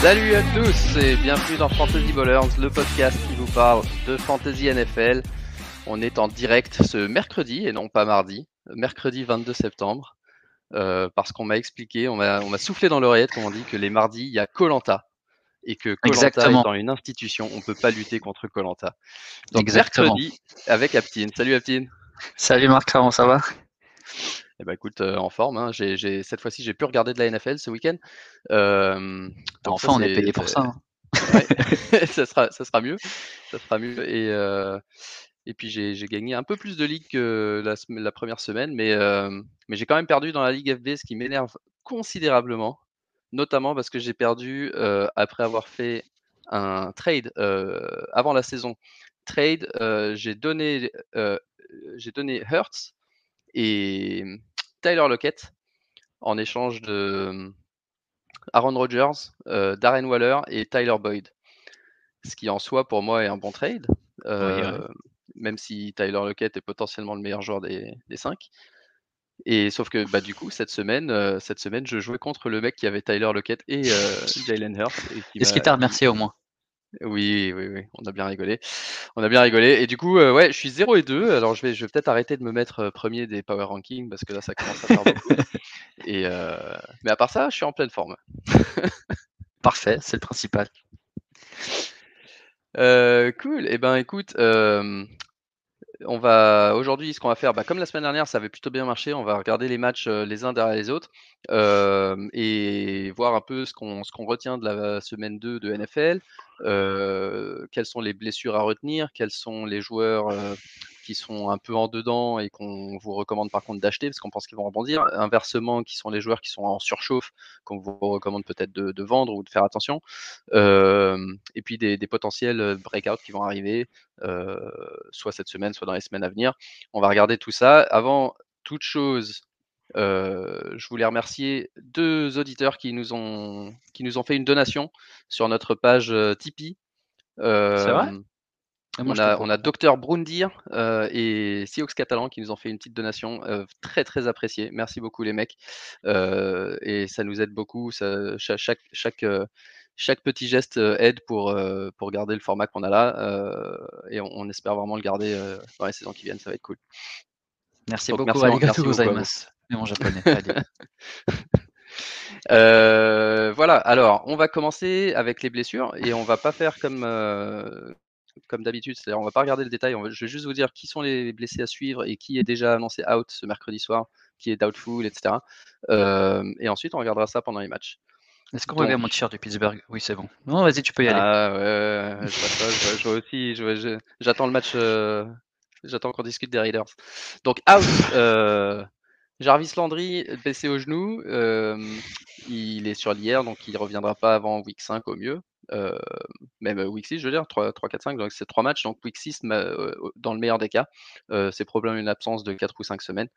Salut à tous et bienvenue dans Fantasy Ballers, le podcast qui vous parle de Fantasy NFL. On est en direct ce mercredi et non pas mardi, mercredi 22 septembre, euh, parce qu'on m'a expliqué, on m'a, on m'a soufflé dans l'oreillette, comme on dit, que les mardis, il y a Colanta et que Colanta Exactement. étant une institution, on peut pas lutter contre Colanta. Donc Exactement. mercredi avec Aptine. Salut Aptine. Salut Marc, comment ça va? Eh ben écoute, euh, en forme. hein. J'ai, j'ai- cette fois-ci, j'ai pu regarder de la NFL ce week-end. Euh, donc Enfin, on est c'est- payé pour ça. hein. Ouais, ça sera, ça sera mieux, ça sera mieux. Et euh, et puis j'ai j'ai gagné un peu plus de ligue que la, sem- la première semaine, mais euh, mais j'ai quand même perdu dans la ligue FB, ce qui m'énerve considérablement, notamment parce que j'ai perdu euh, après avoir fait un trade euh, avant la saison. Trade, euh, j'ai donné euh, j'ai donné Hurts et Tyler Lockett en échange de Aaron Rodgers, euh, Darren Waller et Tyler Boyd. Ce qui en soi pour moi est un bon trade, euh, ouais. même si Tyler Lockett est potentiellement le meilleur joueur des, des cinq. Et sauf que bah, du coup cette semaine, euh, cette semaine, je jouais contre le mec qui avait Tyler Lockett et Jalen Hurts. Est-ce qu'il t'a remercié au moins? Oui, oui, oui, on a bien rigolé. On a bien rigolé. Et du coup, euh, ouais, je suis 0 et 2. Alors, je vais, je vais peut-être arrêter de me mettre euh, premier des power rankings parce que là, ça commence à faire beaucoup. Et, euh, mais à part ça, je suis en pleine forme. Parfait, c'est le principal. Cool. Eh ben, écoute, on va aujourd'hui, ce qu'on va faire, bah, comme la semaine dernière, ça avait plutôt bien marché. On va regarder les matchs euh, les uns derrière les autres euh, et voir un peu ce qu'on retient de la semaine 2 de NFL. euh, quelles sont les blessures à retenir Quels sont les joueurs qui sont un peu en dedans et qu'on vous recommande par contre d'acheter parce qu'on pense qu'ils vont rebondir Inversement, qui sont les joueurs qui sont en surchauffe qu'on vous recommande peut-être de, de vendre ou de faire attention Euh, Et puis des, des potentiels breakouts qui vont arriver euh, soit cette semaine, soit dans les semaines à venir. On va regarder tout ça. Avant toute chose, euh, je voulais remercier deux auditeurs qui nous ont, qui nous ont fait une donation sur notre page euh, Tipeee. Euh, C'est vrai? Moi, on a, on a Docteur Brundir euh, et Sioux Catalan qui nous ont fait une petite donation euh, très très appréciée. Merci beaucoup les mecs. Euh, et ça nous aide beaucoup. Ça, chaque, chaque, chaque petit geste aide pour, pour garder le format qu'on a là. et on, on espère vraiment le garder dans les saisons qui viennent. Ça va être cool. Merci Donc, beaucoup, merci- merci beaucoup en japonais. Voilà, alors on va commencer avec les blessures et on va pas faire comme, comme d'habitude, c'est-à-dire on va pas regarder le détail, on va- je vais juste vous dire qui sont les blessés à suivre et qui est déjà annoncé out ce mercredi soir, qui est doubtful, etc. Euh, et ensuite on regardera ça pendant les matchs. Est-ce qu'on Donc- mon t-shirt du Pittsburgh? Oui, c'est bon. Non, vas-y, tu peux y aller. Ah ouais, je vois ça, je vois, je vois aussi, je j'attends le match, euh, j'attends qu'on discute des Raiders. Donc out, euh, Jarvis Landry blessé au genou, il est sur l'IR, donc il reviendra pas avant week 5 au mieux. Euh, même week 6, je veux dire, 3, 3 4, 5, donc c'est 3 matchs, donc week 6, ma- euh, dans le meilleur des cas, euh, c'est probablement une absence de 4 ou 5 semaines.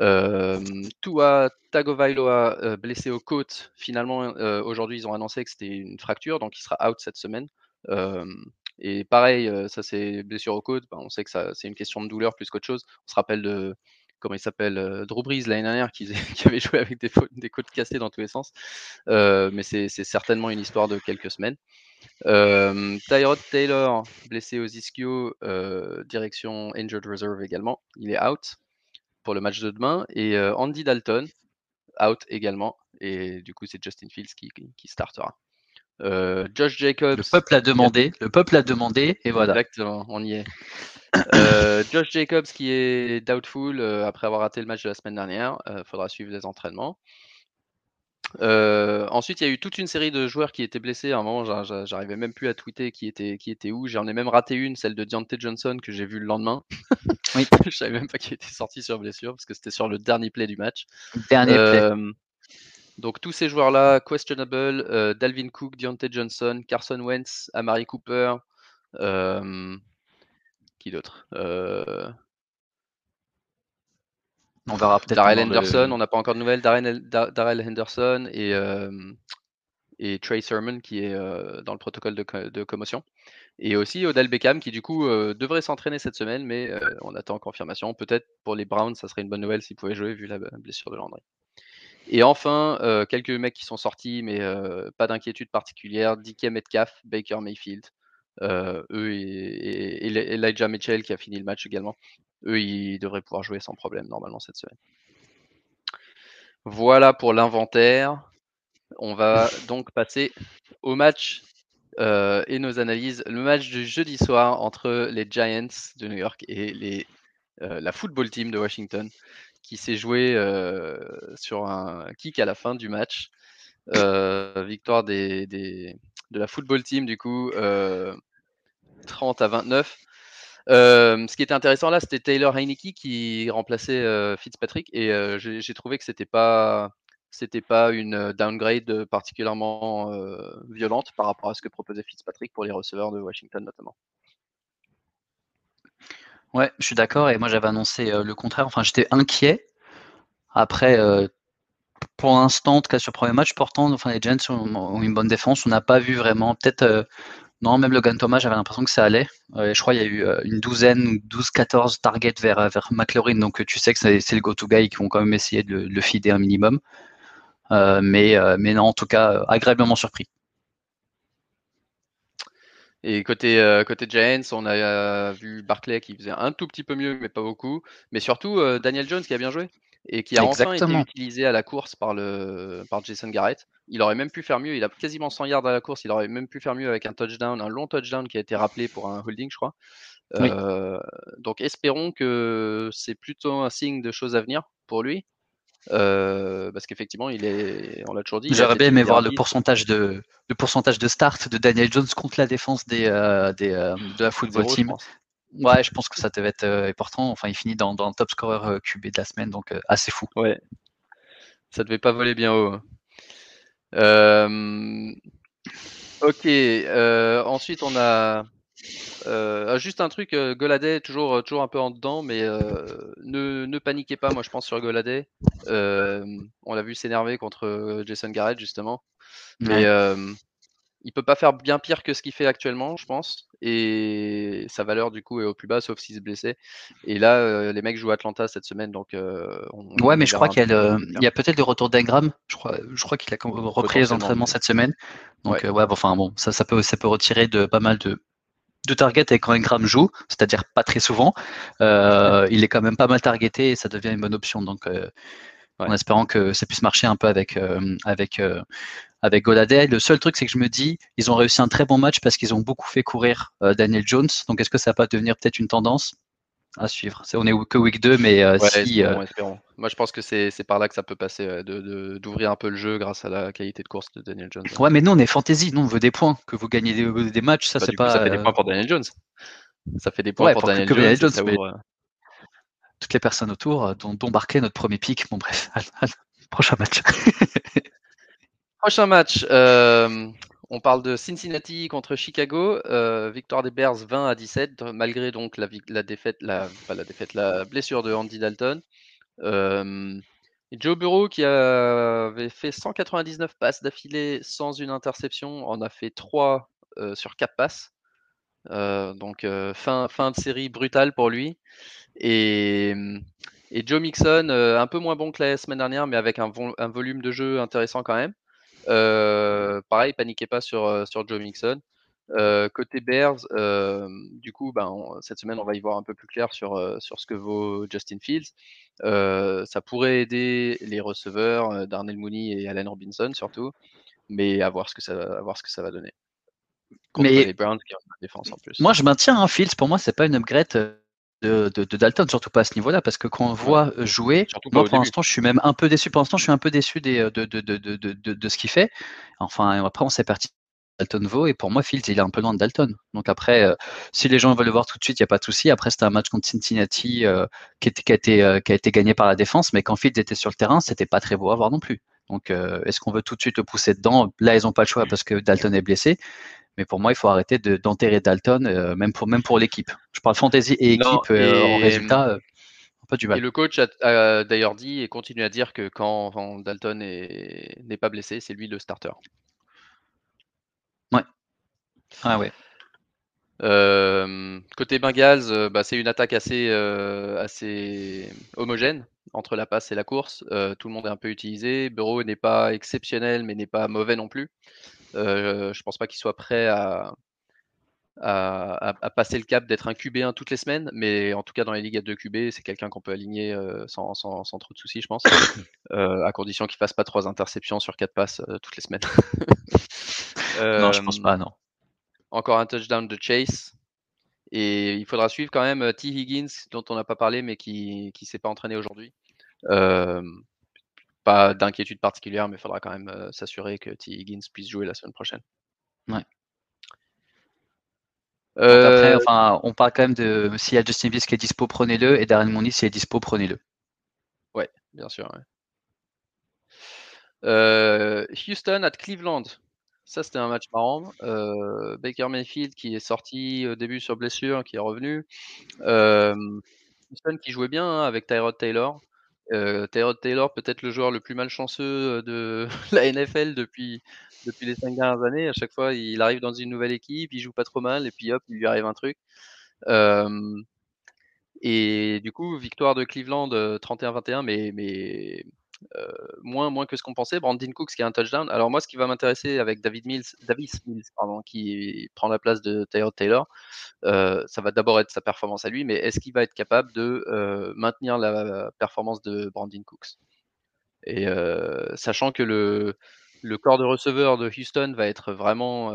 Euh, Tua Tagovailoa euh, blessé aux côtes. Finalement, euh, aujourd'hui, ils ont annoncé que c'était une fracture, donc il sera out cette semaine. Euh, et pareil, euh, ça c'est blessure aux côtes. ben, on sait que c'est une question de douleur plus qu'autre chose. On se rappelle de comment il s'appelle euh, Drew Brees l'année dernière qui, qui avait joué avec des, côtes cassées dans tous les sens. Euh, mais c'est certainement une histoire de quelques semaines. Euh, Tyrod Taylor blessé aux ischio, euh, direction injured reserve également. Il est out pour le match de demain. Et euh, Andy Dalton, out également. Et du coup, c'est Justin Fields qui, qui- startera. Josh Jacobs. Le peuple a demandé, le peuple a demandé, et voilà. Exactement, on y est. Euh, Josh Jacobs qui est doubtful euh, après avoir raté le match de la semaine dernière. Il faudra suivre les entraînements. Euh, ensuite, il y a eu toute une série de joueurs qui étaient blessés. À un moment, j'a- j'a- j'arrivais même plus à tweeter qui était, qui était où. J'en ai même raté une, celle de Deontay Johnson que j'ai vue le lendemain. Oui. je savais même pas qu'il était sorti sur blessure parce que c'était sur le dernier play du match. Dernier play. Euh, donc tous ces joueurs-là, questionable, euh, Dalvin Cook, Deontay Johnson, Carson Wentz, Amari Cooper, euh, qui d'autre Euh, On verra peut-être. Darrell le- Henderson, on n'a pas encore de nouvelles. Darrell, Da- Darrell Henderson et, euh, et Trey Sermon qui est euh, dans le protocole de, co- de commotion. Et aussi Odell Beckham qui du coup devrait s'entraîner cette semaine, mais on attend confirmation. Peut-être pour les Browns, ça serait une bonne nouvelle s'il pouvait jouer vu la blessure de Landry. Et enfin, quelques mecs qui sont sortis, mais pas d'inquiétude particulière. DK Metcalf, Baker Mayfield, eux et, Elijah Mitchell qui a fini le match également. Eux, ils devraient pouvoir jouer sans problème normalement cette semaine. Voilà pour l'inventaire. On va donc passer au match et nos analyses. Le match du jeudi soir entre les Giants de New York et les, la football team de Washington qui s'est joué sur un kick à la fin du match. victoire des, de la football team, du coup, 30 à 29. ce qui était intéressant là, c'était Taylor Heineke qui remplaçait Fitzpatrick et j'ai trouvé que c'était pas c'était pas une downgrade particulièrement violente par rapport à ce que proposait Fitzpatrick pour les receveurs de Washington notamment. Ouais, je suis d'accord. Et moi, j'avais annoncé le contraire. Enfin, j'étais inquiet. Après, pour l'instant, en tout cas sur le premier match, pourtant, enfin, les Giants ont, une bonne défense. On n'a pas vu vraiment. Peut-être. non, même Logan Thomas, j'avais l'impression que ça allait. je crois qu'il y a eu une douzaine, 12-14 targets vers, vers McLaurin. Donc, tu sais que c'est le go-to guy qui vont quand même essayer de, le fider un minimum. mais, mais non, en tout cas, agréablement surpris. Et côté, euh, côté Giants, on a euh, vu Barclay qui faisait un tout petit peu mieux, mais pas beaucoup. Mais surtout euh, Daniel Jones qui a bien joué et qui a enfin été utilisé à la course par, le, par Jason Garrett. Il aurait même pu faire mieux. Il a quasiment 100 yards à la course. Il aurait même pu faire mieux avec un touchdown, un long touchdown qui a été rappelé pour un holding, je crois. donc espérons que c'est plutôt un signe de choses à venir pour lui. Euh, parce qu'effectivement, il est, on l'a toujours dit. J'aurais bien aimé voir le pourcentage de, le pourcentage de start de Daniel Jones contre la défense des, euh, des euh, de la football team. Ouais, je pense que ça devait être important. Enfin, il finit dans, dans le top scorer QB de la semaine, donc assez fou. Ouais, ça devait pas voler bien haut. Hein. ok. ensuite, on a euh, ah, juste un truc, euh, Goladay toujours, toujours un peu en dedans, mais euh, ne, ne, paniquez pas, moi je pense sur Goladay. on l'a vu s'énerver contre Jason Garrett justement. Mais il peut pas faire bien pire que ce qu'il fait actuellement, je pense. Et sa valeur du coup est au plus bas, sauf s'il se blessait. Et là, les mecs jouent Atlanta cette semaine, donc. ouais, mais je crois qu'il y a, peut-être le retour d'Ingram. Je crois, je crois qu'il a repris les entraînements cette semaine. Donc ouais, ouais enfin bon, ça, ça peut, ça peut retirer de pas mal de de target et quand Ingram joue, c'est-à-dire pas très souvent, euh, il est quand même pas mal targeté et ça devient une bonne option. Donc, euh, en espérant que ça puisse marcher un peu avec euh, avec avec Goladay. Le seul truc, c'est que je me dis, ils ont réussi un très bon match parce qu'ils ont beaucoup fait courir Daniel Jones. Donc, est-ce que ça va pas devenir peut-être une tendance à suivre? on est que week 2, mais euh, si. Euh, Moi, je pense que c'est par là que ça peut passer, d'ouvrir un peu le jeu grâce à la qualité de course de Daniel Jones. Ouais, mais nous, on est fantasy. Nous, on veut des points. Que vous gagnez des, matchs, ça, bah, c'est pas. ça fait des points pour Daniel Jones. Ça fait des points pour, Daniel Jones. Toutes les personnes autour, dont, dont Barclay, notre premier pic. Bon, bref, prochain match. prochain match. Euh, on parle de Cincinnati contre Chicago, euh, victoire des Bears 20 à 17, malgré donc la, défaite, la, blessure de Andy Dalton. Euh, Joe Burrow qui avait fait 199 passes d'affilée sans une interception, en a fait 3 euh, sur 4 passes. donc fin, fin de série brutale pour lui. Et, Joe Mixon, un peu moins bon que la semaine dernière, mais avec un volume de jeu intéressant quand même. Euh, pareil, paniquez pas sur, euh, sur Joe Mixon. Euh, côté Bears, du coup, ben, cette semaine, on va y voir un peu plus clair sur, sur ce que vaut Justin Fields. ça pourrait aider les receveurs Darnell Mooney et Allen Robinson surtout, mais à voir ce que ça, à voir ce que ça va donner. Contre mais les Browns qui ont une défense en plus. Moi, je maintiens un Fields. Pour moi, c'est pas une upgrade de, Dalton, surtout pas à ce niveau-là, parce que quand on voit euh, jouer, moi pour l'instant je suis même un peu déçu. Pour l'instant, je suis un peu déçu des, euh, de, de, ce qu'il fait. Enfin, après, on s'est parti Dalton vaut, et pour moi, Fields, il est un peu loin de Dalton. Donc après, euh, si les gens veulent le voir tout de suite, il n'y a pas de souci. Après, c'était un match contre Cincinnati qui, était, qui, a été, qui a été gagné par la défense, mais quand Fields était sur le terrain, c'était pas très beau à voir non plus. Donc, est-ce qu'on veut tout de suite le pousser dedans? Là, ils n'ont pas le choix parce que Dalton est blessé. Mais pour moi, il faut arrêter d'enterrer Dalton, euh, même pour, même pour l'équipe. Je parle fantasy et équipe euh, en résultat. Euh, pas du mal. Et le coach a, d'ailleurs dit et continue à dire que quand, Dalton n'est pas blessé, c'est lui le starter. Ouais. Ah ouais. côté Bengals, bah, c'est une attaque assez, assez homogène entre la passe et la course. tout le monde est un peu utilisé. Bureau n'est pas exceptionnel, mais n'est pas mauvais non plus. Je pense pas qu'il soit prêt à, à, passer le cap d'être un QB1 toutes les semaines, mais en tout cas dans les ligues à 2 QB, c'est quelqu'un qu'on peut aligner euh, sans, trop de soucis, je pense, euh, à condition qu'il fasse pas trois interceptions sur quatre passes euh, toutes les semaines. non, je pense pas, non. Encore un touchdown de Chase. Et il faudra suivre quand même T. Higgins, dont on n'a pas parlé, mais qui ne s'est pas entraîné aujourd'hui. Pas d'inquiétude particulière, mais il faudra quand même s'assurer que T. Higgins puisse jouer la semaine prochaine. Ouais. Euh, enfin, on parle quand même de s'il y a Justin Fields qui est dispo, prenez-le, et Darren Mooney s'il est dispo, prenez-le. Ouais, bien sûr. Euh, Houston at Cleveland. Ça, c'était un match marrant. Euh, Baker Mayfield qui est sorti au début sur blessure, qui est revenu. Houston qui jouait bien hein, avec Tyrod Taylor. Tyrod Taylor, peut-être le joueur le plus malchanceux de la NFL depuis, les cinq dernières années. À chaque fois, il arrive dans une nouvelle équipe, il joue pas trop mal, et puis hop, il lui arrive un truc. et du coup, victoire de Cleveland 31-21, mais, mais moins, moins que ce qu'on pensait. Brandon Cooks qui a un touchdown. Alors moi, ce qui va m'intéresser avec David Mills, Davis Mills, pardon, qui prend la place de Tyrod Taylor, ça va d'abord être sa performance à lui, mais est-ce qu'il va être capable de maintenir la performance de Brandon Cooks? Et sachant que le, le corps de receveur de Houston va être vraiment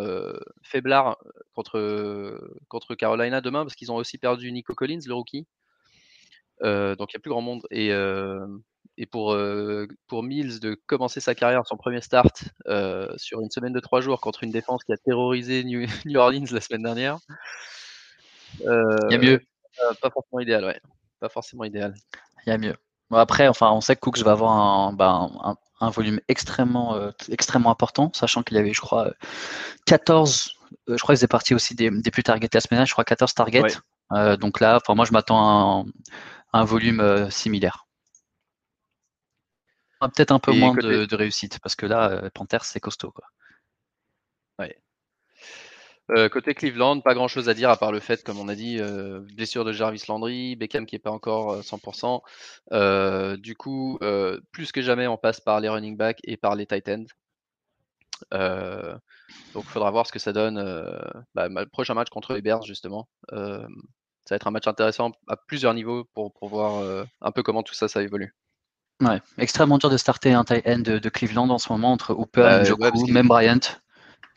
faiblard contre, contre Carolina demain parce qu'ils ont aussi perdu Nico Collins, le rookie. donc il n'y a plus grand monde. Et, et pour, pour Mills de commencer sa carrière, son premier start sur une semaine de trois jours contre une défense qui a terrorisé New, Orleans la semaine dernière. il y a mieux. Pas forcément idéal, ouais. Pas forcément idéal. Il y a mieux. Bon, après, enfin, on sait que Cooks va avoir un, ben, un, un volume extrêmement, extrêmement important, sachant qu'il y avait, je crois, 14, euh, je crois qu'ils étaient partis aussi des, des, plus targets la semaine, je crois 14 targets. Donc là, moi, je m'attends à un, volume similaire. Peut-être un peu moins de, réussite, parce que là, Panthers, c'est costaud. Quoi. Euh, côté Cleveland, pas grand chose à dire à part le fait, comme on a dit, euh, blessure de Jarvis Landry, Beckham qui n'est pas encore 100%. Euh, du coup, plus que jamais, on passe par les running backs et par les tight ends. donc, il faudra voir ce que ça donne. Bah, le prochain match contre les Bears, justement. ça va être un match intéressant à plusieurs niveaux pour, voir un peu comment tout ça, ça évolue. Ouais, extrêmement dur de starter un tight end de, Cleveland en ce moment entre Hooper, Njoku, même Bryant.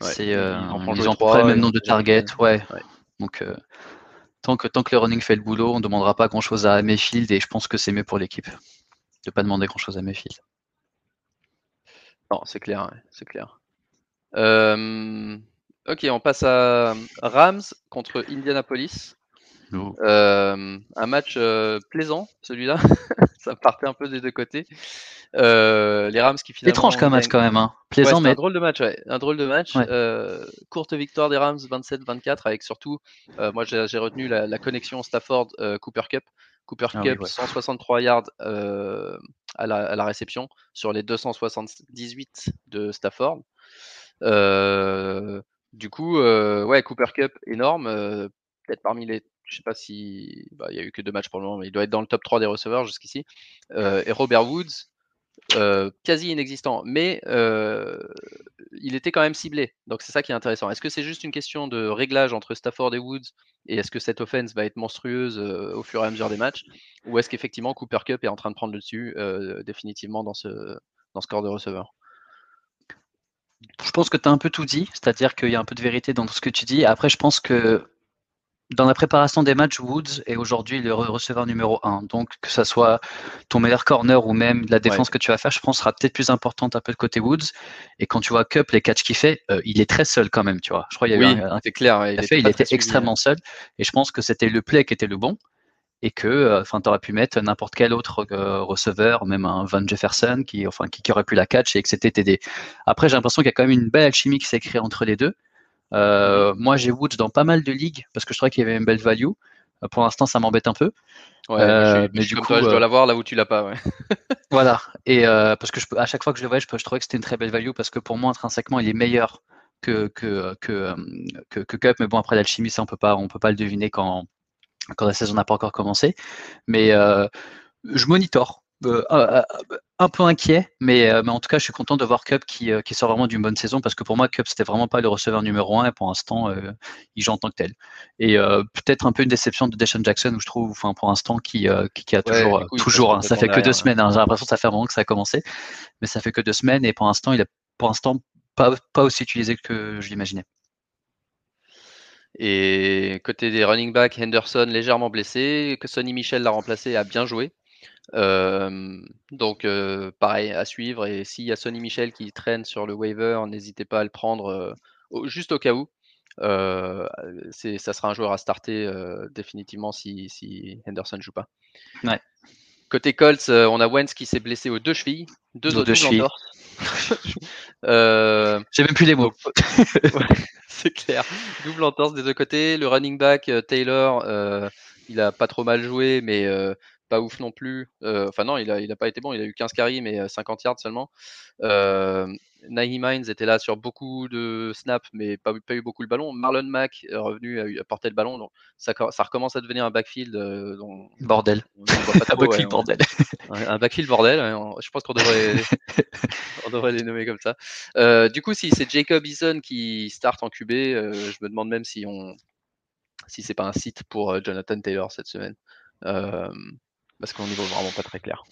C'est, euh, ils ont le même nombre de targets. Ouais. Donc, euh, tant, que, tant que le running fait le boulot, on ne demandera pas grand-chose à Mayfield et je pense que c'est mieux pour l'équipe de ne pas demander grand-chose à Mayfield. Non, c'est clair. c'est clair. Euh, ok, on passe à Rams contre Indianapolis. Euh, un match plaisant, celui-là. ça partait un peu des deux côtés. Euh, les Rams qui finalement. Étrange comme match quand même, hein. plaisant mais. Un drôle de match, ouais. Un drôle de match. Euh, courte victoire des Rams 27-24 avec surtout, euh, moi j'ai retenu la, connexion Stafford-Cooper Cup. Cooper ah Cup, 163 yards à la, réception sur les 278 de Stafford. du coup, ouais, Cooper Cup énorme, peut-être parmi les je sais pas si bah, il y a eu que deux matchs pour le moment, mais il doit être dans le top 3 des receveurs jusqu'ici. et Robert Woods, euh, quasi inexistant, mais euh, il était quand même ciblé. Donc c'est ça qui est intéressant. Est-ce que c'est juste une question de réglage entre Stafford et Woods et est-ce que cette offense va être monstrueuse euh, au fur et à mesure des matchs ou est-ce qu'effectivement Cooper Cup est en train de prendre le dessus définitivement dans ce, dans ce corps de receveur? Je pense que tu as un peu tout dit, c'est-à-dire qu'il y a un peu de vérité dans tout ce que tu dis. Après, je pense que dans la préparation des matchs, Woods est aujourd'hui le receveur numéro 1. Donc, que ce soit ton meilleur corner ou même la défense que tu vas faire, je pense, sera peut-être plus importante un peu de côté Woods. Et quand tu vois Cup, les catchs qu'il fait, euh, il est très seul quand même, tu vois. Je crois qu'il y a eu un, clair. Il, fait, il était extrêmement seul. Et je pense que c'était le play qui était le bon. Et que, euh, tu aurais pu mettre n'importe quel autre euh, receveur, même un Van Jefferson, qui, enfin, qui, aurait pu la catch et que c'était TD. Après, j'ai l'impression qu'il y a quand même une belle alchimie qui s'est créée entre les deux. Euh, moi, j'ai Woods dans pas mal de ligues parce que je trouvais qu'il y avait une belle value. Euh, pour l'instant, ça m'embête un peu. Ouais, euh, mais du coup, je dois l'avoir là où tu l'as pas. Ouais. voilà. Et parce que je à chaque fois que je le voyais, je, je trouvais que c'était une très belle value parce que pour moi, intrinsèquement, il est meilleur que, que, que, que, que Cup, mais bon, après l'alchimie, ça, on peut pas, on peut pas le deviner quand, quand la saison n'a pas encore commencé. Mais je monitore. Euh, un peu inquiet, mais, euh, mais, en tout cas, je suis content de voir Cup qui, euh, qui, sort vraiment d'une bonne saison parce que pour moi, Cup, c'était vraiment pas le receveur numéro un et pour l'instant, il joue en tant que tel. Et peut-être un peu une déception de Deshaun Jackson où je trouve, enfin, pour l'instant, qui, qui, a toujours, toujours hein, ça fait que deux semaines, hein, j'ai l'impression que ça fait un moment que ça a commencé, mais ça fait que deux semaines et pour l'instant, il est pour l'instant pas, pas aussi utilisé que je l'imaginais. Et côté des running backs, Henderson légèrement blessé, que Sonny Michel l'a remplacé, a bien joué donc pareil à suivre et s'il y a Sonny Michel qui traîne sur le waiver, n'hésitez pas à le prendre, juste au cas où. ça sera un joueur à starter, définitivement si si Henderson joue pas. Ouais. Côté Colts, on a Wentz qui s'est blessé aux deux chevilles, deux autres chevilles. J'ai même plus les mots. c'est clair. Double entorse des deux côtés. Le running back, Taylor, il a pas trop mal joué, mais pas ouf non plus. Enfin, non, il a, il a pas été bon. Il a eu 15 carries, mais 50 yards seulement. Euh, Nahi Mines était là sur beaucoup de snaps, mais pas, pas eu beaucoup le ballon. Marlon Mack est revenu à, porter le ballon. Donc ça, ça, recommence à devenir un backfield. bordel. un backfield bordel. un backfield bordel. je pense qu'on devrait, on devrait les nommer comme ça. du coup, si c'est Jacob Eason qui start en QB, je me demande même si on si c'est pas un site pour Jonathan Taylor cette semaine parce qu'on n'y voit vraiment pas très clair.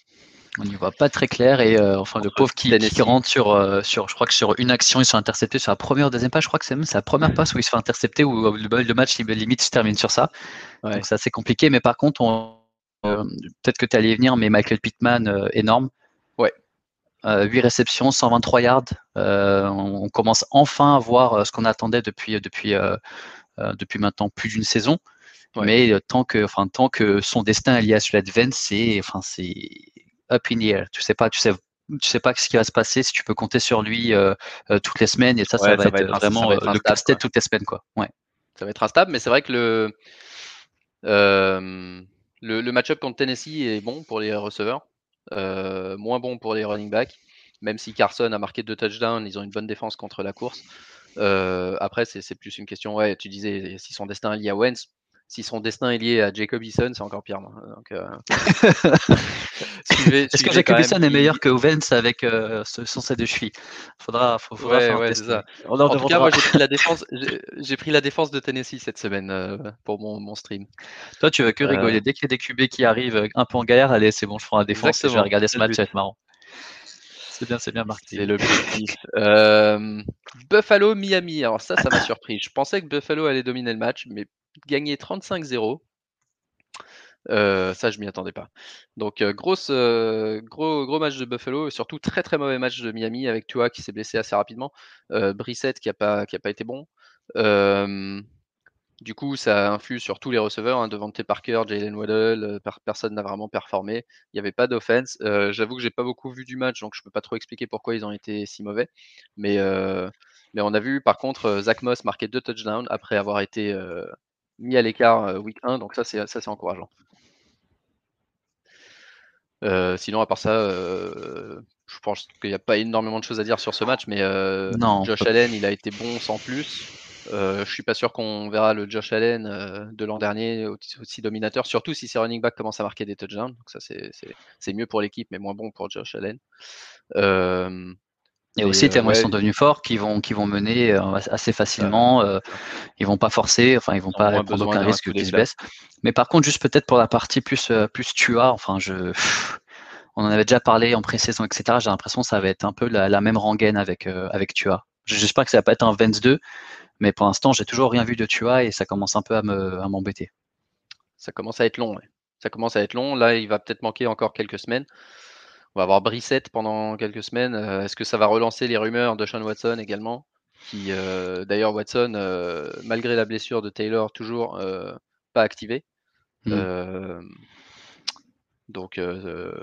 On n'y voit pas très clair et euh, enfin le pauvre qui, rentre sur, euh, sur, je crois que sur une action, il se fait intercepter sur la première ou deuxième passe. Je crois que c'est même sa première passe où il se fait intercepter où le, match limite se termine sur ça. Donc c'est assez compliqué. Mais par contre, euh, peut-être que tu allais venir, mais Michael Pittman énorme. Ouais. 8 réceptions, 123 yards. On, commence enfin à voir ce qu'on attendait depuis depuis depuis maintenant plus d'une saison. Mais tant que, enfin, tant que son destin est lié à celui Vence, c'est, enfin, c'est up in the air. Tu sais pas, tu sais, tu sais pas ce qui va se passer si tu peux compter sur lui toutes les semaines. Et ça, ça, va, être, vraiment le casse-tête toutes les semaines, quoi. Ouais. Ça va être instable, mais c'est vrai que le le, le match-up contre Tennessee est bon pour les receveurs, moins bon pour les running backs. Même si Carson a marqué deux touchdowns, ils ont une bonne défense contre la course. après, c'est plus une question. Ouais, tu disais si son destin est lié à Wentz si son destin est lié à Jacob Eason, c'est encore pire. Donc, euh... Est-ce que Jacob Eason est meilleur que Ovens avec euh, son set de cheville Faudra, faudra ouais, ouais, ça. en tout cas, moi j'ai pris la défense, j'ai pris la défense de Tennessee cette semaine euh, pour mon, mon, stream. Toi, tu veux que rigoler. Euh. Dès qu'il y a des QB qui arrivent un peu en galère, allez, c'est bon, je ferai la défense et je vais regarder ce match, ça va être marrant. C'est bien, c'est bien marqué. C'est l'objectif. euh, Buffalo, Miami. Alors ça, ça m'a surpris. Je pensais que Buffalo allait dominer le match, mais gagner 35-0. Euh, ça, je m'y attendais pas. Donc, euh, grosse, euh, gros, match de Buffalo et surtout très très mauvais match de Miami avec Tua qui s'est blessé assez rapidement. Brissette qui n'a pas, pas été bon. du coup, ça influe sur tous les receveurs. Hein, Devante Parker, Jalen Waddell, personne n'a vraiment performé. Il n'y avait pas d'offense. J'avoue que j'ai pas beaucoup vu du match, donc je peux pas trop expliquer pourquoi ils ont été si mauvais. Mais, mais on a vu par contre Zach Moss marquer deux touchdowns après avoir été mis à l'écart euh, week 1, donc ça c'est ça c'est encourageant. Euh, sinon, à part ça, euh, je pense qu'il n'y a pas énormément de choses à dire sur ce match, mais Josh Allen, il a été bon sans plus. je suis pas sûr qu'on verra le Josh Allen de l'an dernier aussi, dominateur, surtout si ses running back commencent à marquer des touchdowns. Donc ça, c'est mieux pour l'équipe, mais moins bon pour Josh Allen. Et, aussi, tellement ils sont devenus forts qu'ils vont, qui vont mener euh, assez facilement. Euh, ils vont pas forcer, enfin, ils vont pas prendre aucun risque qu'ils se baissent. Mais par contre, juste peut-être pour la partie plus, euh, plus Tua, enfin, je, on en avait déjà parlé en pré-saison, etc. J'ai l'impression que ça va être un peu la, même rengaine avec, avec Tua. J'espère que ça va pas être un Vence 2, mais pour l'instant, j'ai toujours rien vu de Tua et ça commence un peu à m'embêter. ça commence à être long. Ça commence à être long. Là, il va peut-être manquer encore quelques semaines. On va avoir Brissette pendant quelques semaines. Euh, est-ce que ça va relancer les rumeurs de Sean Watson également qui, euh, D'ailleurs, Watson, euh, malgré la blessure de Taylor, toujours pas activé. Mmh. Donc,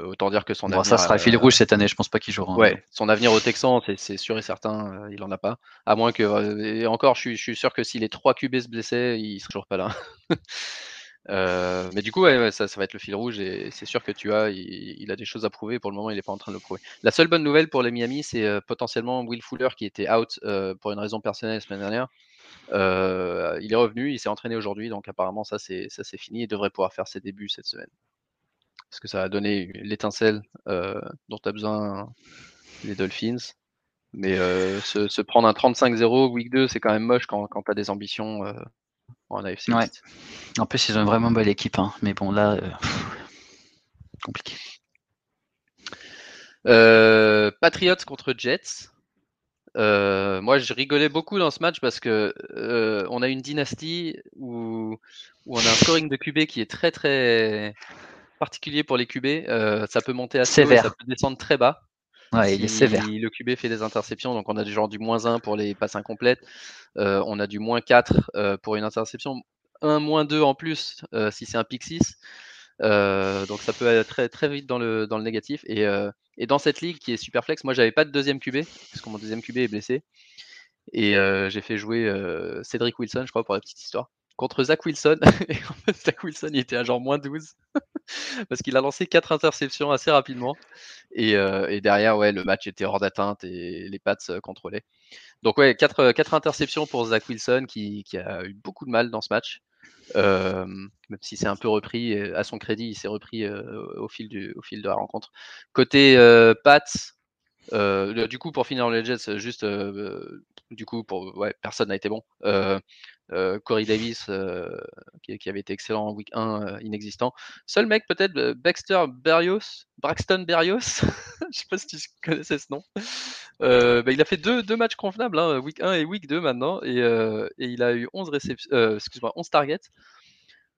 autant dire que son avenir. Ça sera fil rouge cette année, je pense pas qu'il jouera. Ouais, son avenir au Texan, c'est sûr et certain, il en a pas. À moins que. et encore, je suis, sûr que si les trois QB se blessaient, il sera toujours pas là. Euh, mais du coup, ça, va être le fil rouge et c'est sûr que tu as, il, a des choses à prouver. Pour le moment, il n'est pas en train de le prouver. La seule bonne nouvelle pour les Miami, c'est euh, potentiellement Will Fuller qui était out euh, pour une raison personnelle la semaine dernière. il est revenu, il s'est entraîné aujourd'hui, donc apparemment ça c'est fini et devrait pouvoir faire ses débuts cette semaine. Parce que ça a donné l'étincelle dont as besoin les Dolphins. Mais se, prendre un 35-0 week 2, c'est quand même moche quand, quand tu as des ambitions en AFC. En plus, ils ont une vraiment belle équipe, hein. mais bon, là, euh, compliqué. Euh, Patriots contre Jets. Euh, moi, je rigolais beaucoup dans ce match parce que on a une dynastie où, on a un scoring de QB qui est très très particulier pour les QB. ça peut monter assez haut, ça peut descendre très bas. Ouais, il est sévère. Le QB fait des interceptions, donc on a du genre du moins 1 pour les passes incomplètes. Euh, on a du moins 4 euh, pour une interception. 1, moins 2 en plus euh, si c'est un pick 6. donc ça peut aller très, très vite dans le, dans le négatif. Et, et dans cette ligue qui est super flex, moi j'avais pas de deuxième QB, parce que mon deuxième QB est blessé. Et j'ai fait jouer Cédric Wilson, je crois, pour la petite histoire contre Zach Wilson. Et en fait, Zach Wilson, il était à genre moins 12 parce qu'il a lancé quatre interceptions assez rapidement. Et, euh, derrière, ouais, le match était hors d'atteinte et les Pats euh, contrôlaient. Donc, ouais, quatre, euh, quatre interceptions pour Zach Wilson qui, a eu beaucoup de mal dans ce match. même si c'est un peu repris, à son crédit, il s'est repris au, fil du, au fil de la rencontre. Côté Pats, du coup, pour finir les Jets, juste, du coup, personne n'a été bon. Euh, Corey Davis, euh, qui, avait été excellent en week 1, euh, inexistant. Seul mec, peut-être, Baxter Berrios, Braxton Berrios, je sais pas si tu connaissais ce nom. Bah, il a fait deux, matchs convenables, hein, week 1 et week 2 maintenant, et, il a eu 11 réceptions, excuse-moi, 11 targets.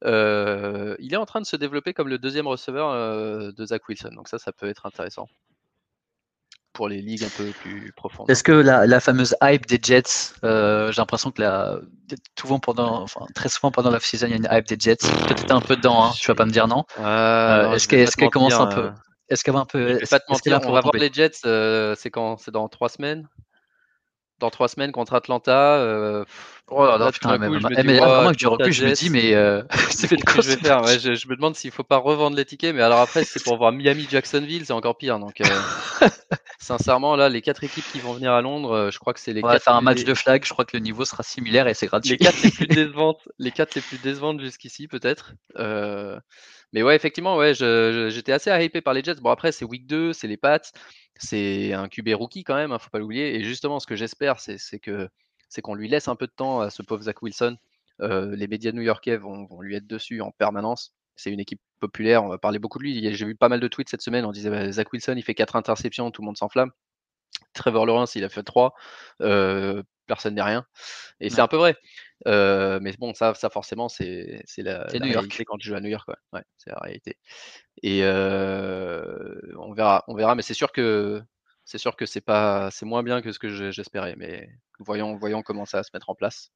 il est en train de se développer comme le deuxième receveur de Zach Wilson, donc ça, ça peut être intéressant pour les ligues un peu plus profondes. Est-ce que la, fameuse hype des Jets, euh, j'ai l'impression que la, souvent pendant, enfin, très souvent pendant la saison, il y a une hype des Jets. Peut-être un peu dedans, hein, tu vas pas me dire non. Euh, est-ce qu'elle commence un peu Est-ce qu'elle va un peu On va voir les Jets, euh, c'est quand C'est dans trois semaines dans trois semaines contre Atlanta. Euh, oh là là, putain, coup, je me dis, vraiment du recul, je me dis, mais euh, c'est je vais faire? Ouais, je, je, me demande s'il faut pas revendre les tickets, mais alors après, c'est pour voir Miami-Jacksonville, c'est encore pire. Donc, euh, sincèrement, là, les quatre équipes qui vont venir à Londres, je crois que c'est les. On va faire un match de flag, je crois que le niveau sera similaire et c'est gratuit. Les quatre les plus décevantes, les quatre les plus décevantes jusqu'ici, peut-être. Mais ouais, effectivement, ouais, j'étais assez hypé par les Jets. Bon, après, c'est week 2, c'est les Pats, c'est un QB rookie quand même, hein, faut pas l'oublier. Et justement, ce que j'espère, c'est que c'est qu'on lui laisse un peu de temps à ce pauvre Zach Wilson. Euh, les médias new-yorkais vont, lui être dessus en permanence. C'est une équipe populaire, on va parler beaucoup de lui. J'ai vu pas mal de tweets cette semaine, on disait bah, Zach Wilson, il fait 4 interceptions, tout le monde s'enflamme. Trevor Lawrence, il a fait 3. Euh, personne n'est rien. Et c'est un peu vrai. Euh, mais bon, ça, ça forcément, c'est la, la réalité quand tu joues à New York. Ouais, c'est la réalité. Et euh, on verra, on verra. Mais c'est sûr que c'est sûr que c'est pas, c'est moins bien que ce que j'espérais. Mais voyons, voyons comment ça va se mettre en place.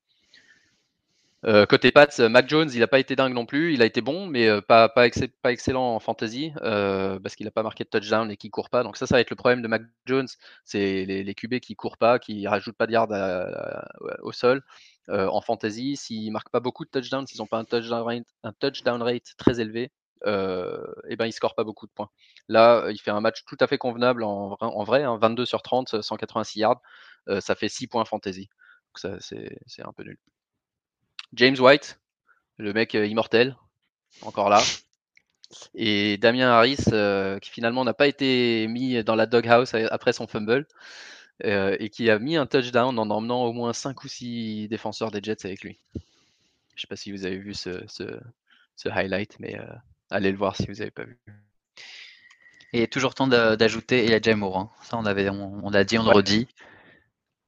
Euh, côté Pats, Mac Jones, il n'a pas été dingue non plus. Il a été bon, mais pas, pas, excellent en fantasy parce qu'il n'a pas marqué de touchdown et qu'il court pas. Donc ça, ça va être le problème de Mac Jones. C'est les, les QB qui courent pas, qui rajoutent pas de yards au sol. En fantasy, s'ils marquent pas beaucoup de touchdowns, s'ils n'ont pas un touchdown rate, très élevé, et eh ben ils scorent pas beaucoup de points. Là, il fait un match tout à fait convenable en, vrai, 22 hein, sur 30, 186 yards, ça fait 6 points fantasy. C'est un peu nul. James White, le mec euh, immortel, encore là. Et Damien Harris, euh, qui finalement n'a pas été mis dans la doghouse après son fumble, euh, et qui a mis un touchdown en emmenant au moins 5 ou 6 défenseurs des Jets avec lui. Je ne sais pas si vous avez vu ce, highlight, mais allez le voir si vous n'avez pas vu. Et toujours temps d'ajouter, il y a Jamour. Hein. Ça, on, avait, on, l'a dit, on le redit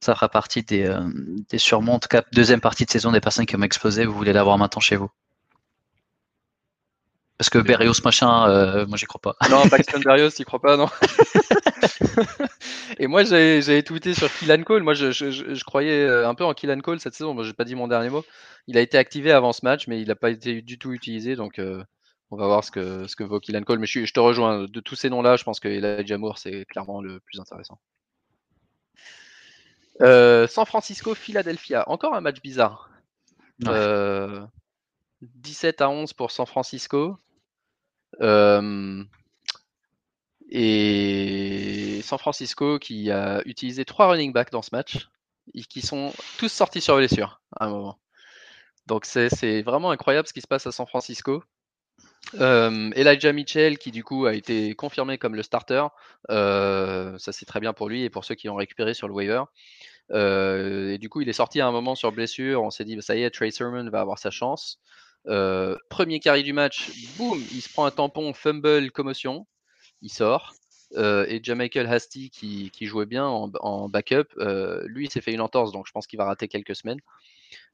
ça fera partie des, euh, des en tout cas, deuxième partie de saison des personnes qui ont explosé, vous voulez l'avoir maintenant chez vous? Parce que Berrios machin, euh, moi j'y crois pas. Non, Paxton Berrios, il croit pas, non. Et moi j'avais tweeté sur Killan Cole. Moi je, je, croyais euh, un peu en Killan Cole cette saison. Moi j'ai pas dit mon dernier mot. Il a été activé avant ce match, mais il n'a pas été du tout utilisé. Donc on va voir ce que, ce que vaut Killan Cole. Mais je, te rejoins. De tous ces noms-là, je pense que Elijah Moore c'est clairement le plus intéressant. Euh, San Francisco, Philadelphia. Encore un match bizarre. Euh, 17 à 11 pour San Francisco. Euh, et San Francisco qui a utilisé trois running backs dans ce match et qui sont tous sortis sur blessure à un moment. Donc c'est vraiment incroyable ce qui se passe à San Francisco. Euh, Elijah Mitchell qui du coup a été confirmé comme le starter, euh, ça c'est très bien pour lui et pour ceux qui ont récupéré sur le waiver. Euh, et du coup il est sorti à un moment sur blessure, on s'est dit bah, ça y est Trey Sermon va avoir sa chance. premier carry du match, boum, il se prend un tampon, fumble, commotion, il sort. et Jamichael Hasty qui, jouait bien en, en backup, lui il s'est fait une entorse donc je pense qu'il va rater quelques semaines.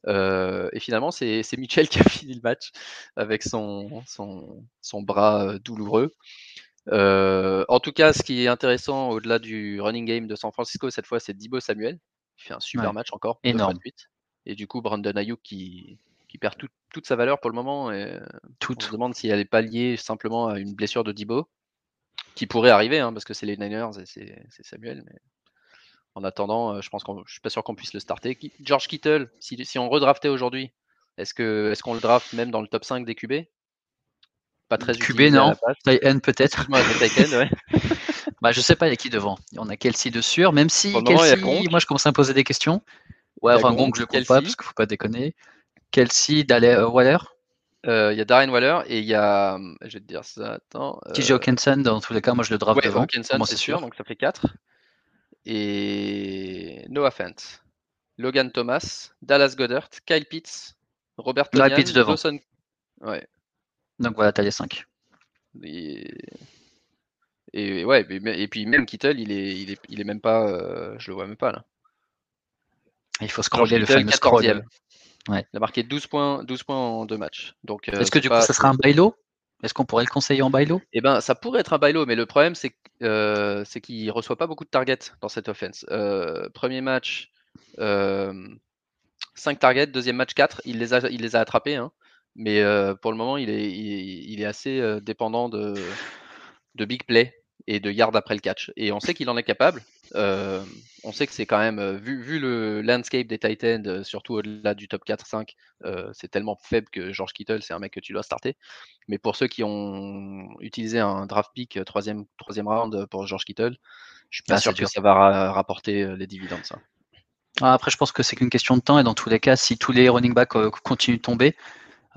Euh, et finalement, c'est Mitchell qui a fini le match avec son, son, bras douloureux. Euh, en tout cas, ce qui est intéressant au-delà du running game de San Francisco cette fois, c'est Dibo Samuel. qui fait un super match encore. Énorme. Et du coup, Brandon Ayuk qui, qui perd toute sa valeur pour le moment. Et On se demande si elle n'est pas liée simplement à une blessure de Dibo, qui pourrait arriver, hein, parce que c'est les Niners et c'est Samuel. Mais en attendant, euh, je pense qu'on, je suis pas sûr qu'on puisse le starter. George Kittle, si, si on redraftait aujourd'hui, est-ce que est-ce qu'on le draft même dans le top 5 des QB Pas très QB non, N peut-être. ouais. bah je sais pas, il y a qui devant. On a Kelsey de sûr, même si Kelsey, moi je commence à me poser des questions. Ouais, enfin Gronk, je le compte pas parce qu'il faut pas déconner. Kelsey, Dalle euh, Euh, il y a Darren Waller et il y a, je vais te dire ça, attends. TJ Hawkinson, dans tous les cas, moi je le draft ouais, devant. Hawkinson, c'est sûr, donc ça fait 4 et Noah Fent, Logan Thomas, Dallas Goddard, Kyle Pitts, Robert Tonyan, Pitts devant. Dawson... Ouais. Donc voilà, t'as les 5. Et... et, ouais, et puis même Kittle, il est, il est, il est même pas, euh, je le vois même pas là. Il faut scroller le fameux scroll. Ouais. Il a marqué 12 points, 12 points en deux matchs. Donc, euh, Est-ce que du coup, ça sera un bailo? Est-ce qu'on pourrait le conseiller en bailo? Eh ben, ça pourrait être un bailo, mais le problème, c'est euh, c'est qu'il reçoit pas beaucoup de targets dans cette offense. Euh, premier match, 5 euh, targets, deuxième match 4, il les a, il les a attrapés, hein. mais pour le moment il est, il, est assez dépendant de, de big play et de yards après le catch. Et on sait qu'il en est capable. Euh, on sait que c'est quand même, euh, vu, vu, le landscape des Titans, euh, surtout au-delà du top 4-5, c'est tellement faible que George Kittle, c'est un mec que tu dois starter. Mais pour ceux qui ont utilisé un draft pick troisième, troisième round pour George Kittle, je suis pas ah, sûr que ça va rapporter les dividendes. Ça. Ah, après, je pense que c'est qu'une question de temps et dans tous les cas, si tous les running backs continuent de tomber,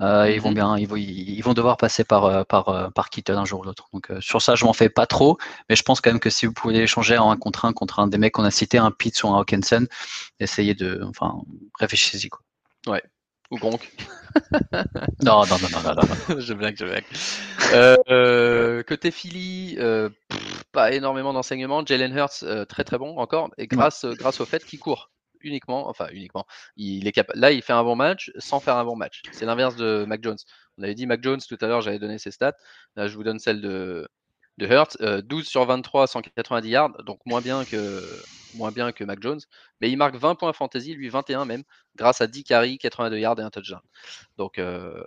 euh, ils vont mhm. bien, ils vont, ils vont devoir passer par euh, par euh, par Kittle un jour ou l'autre. Donc sur ça, je m'en fais pas trop, mais je pense quand même que si vous pouvez échanger en un contre un contre un des mecs qu'on a cité, un Pitts ou un Hawkinson, essayez de, enfin, réfléchissez-y quoi. Ouais. Ou Gronk. non, non, non, non, non, non. je blague, je blague. Euh, côté Philly, pas énormément d'enseignements. Jalen Hurts, très très bon encore, et grâce, grâce au fait qu'il court uniquement, enfin uniquement, il est capable. Là, il fait un bon match sans faire un bon match. C'est l'inverse de Mac Jones. On avait dit Mac Jones tout à l'heure, j'avais donné ses stats. Là, je vous donne celle de, de Hurt. 12 sur 23, 190 yards, donc moins bien que moins bien que Mac Jones. Mais il marque 20 points fantasy, lui 21 même, grâce à 10 carries, 82 yards et un touchdown. Donc euh,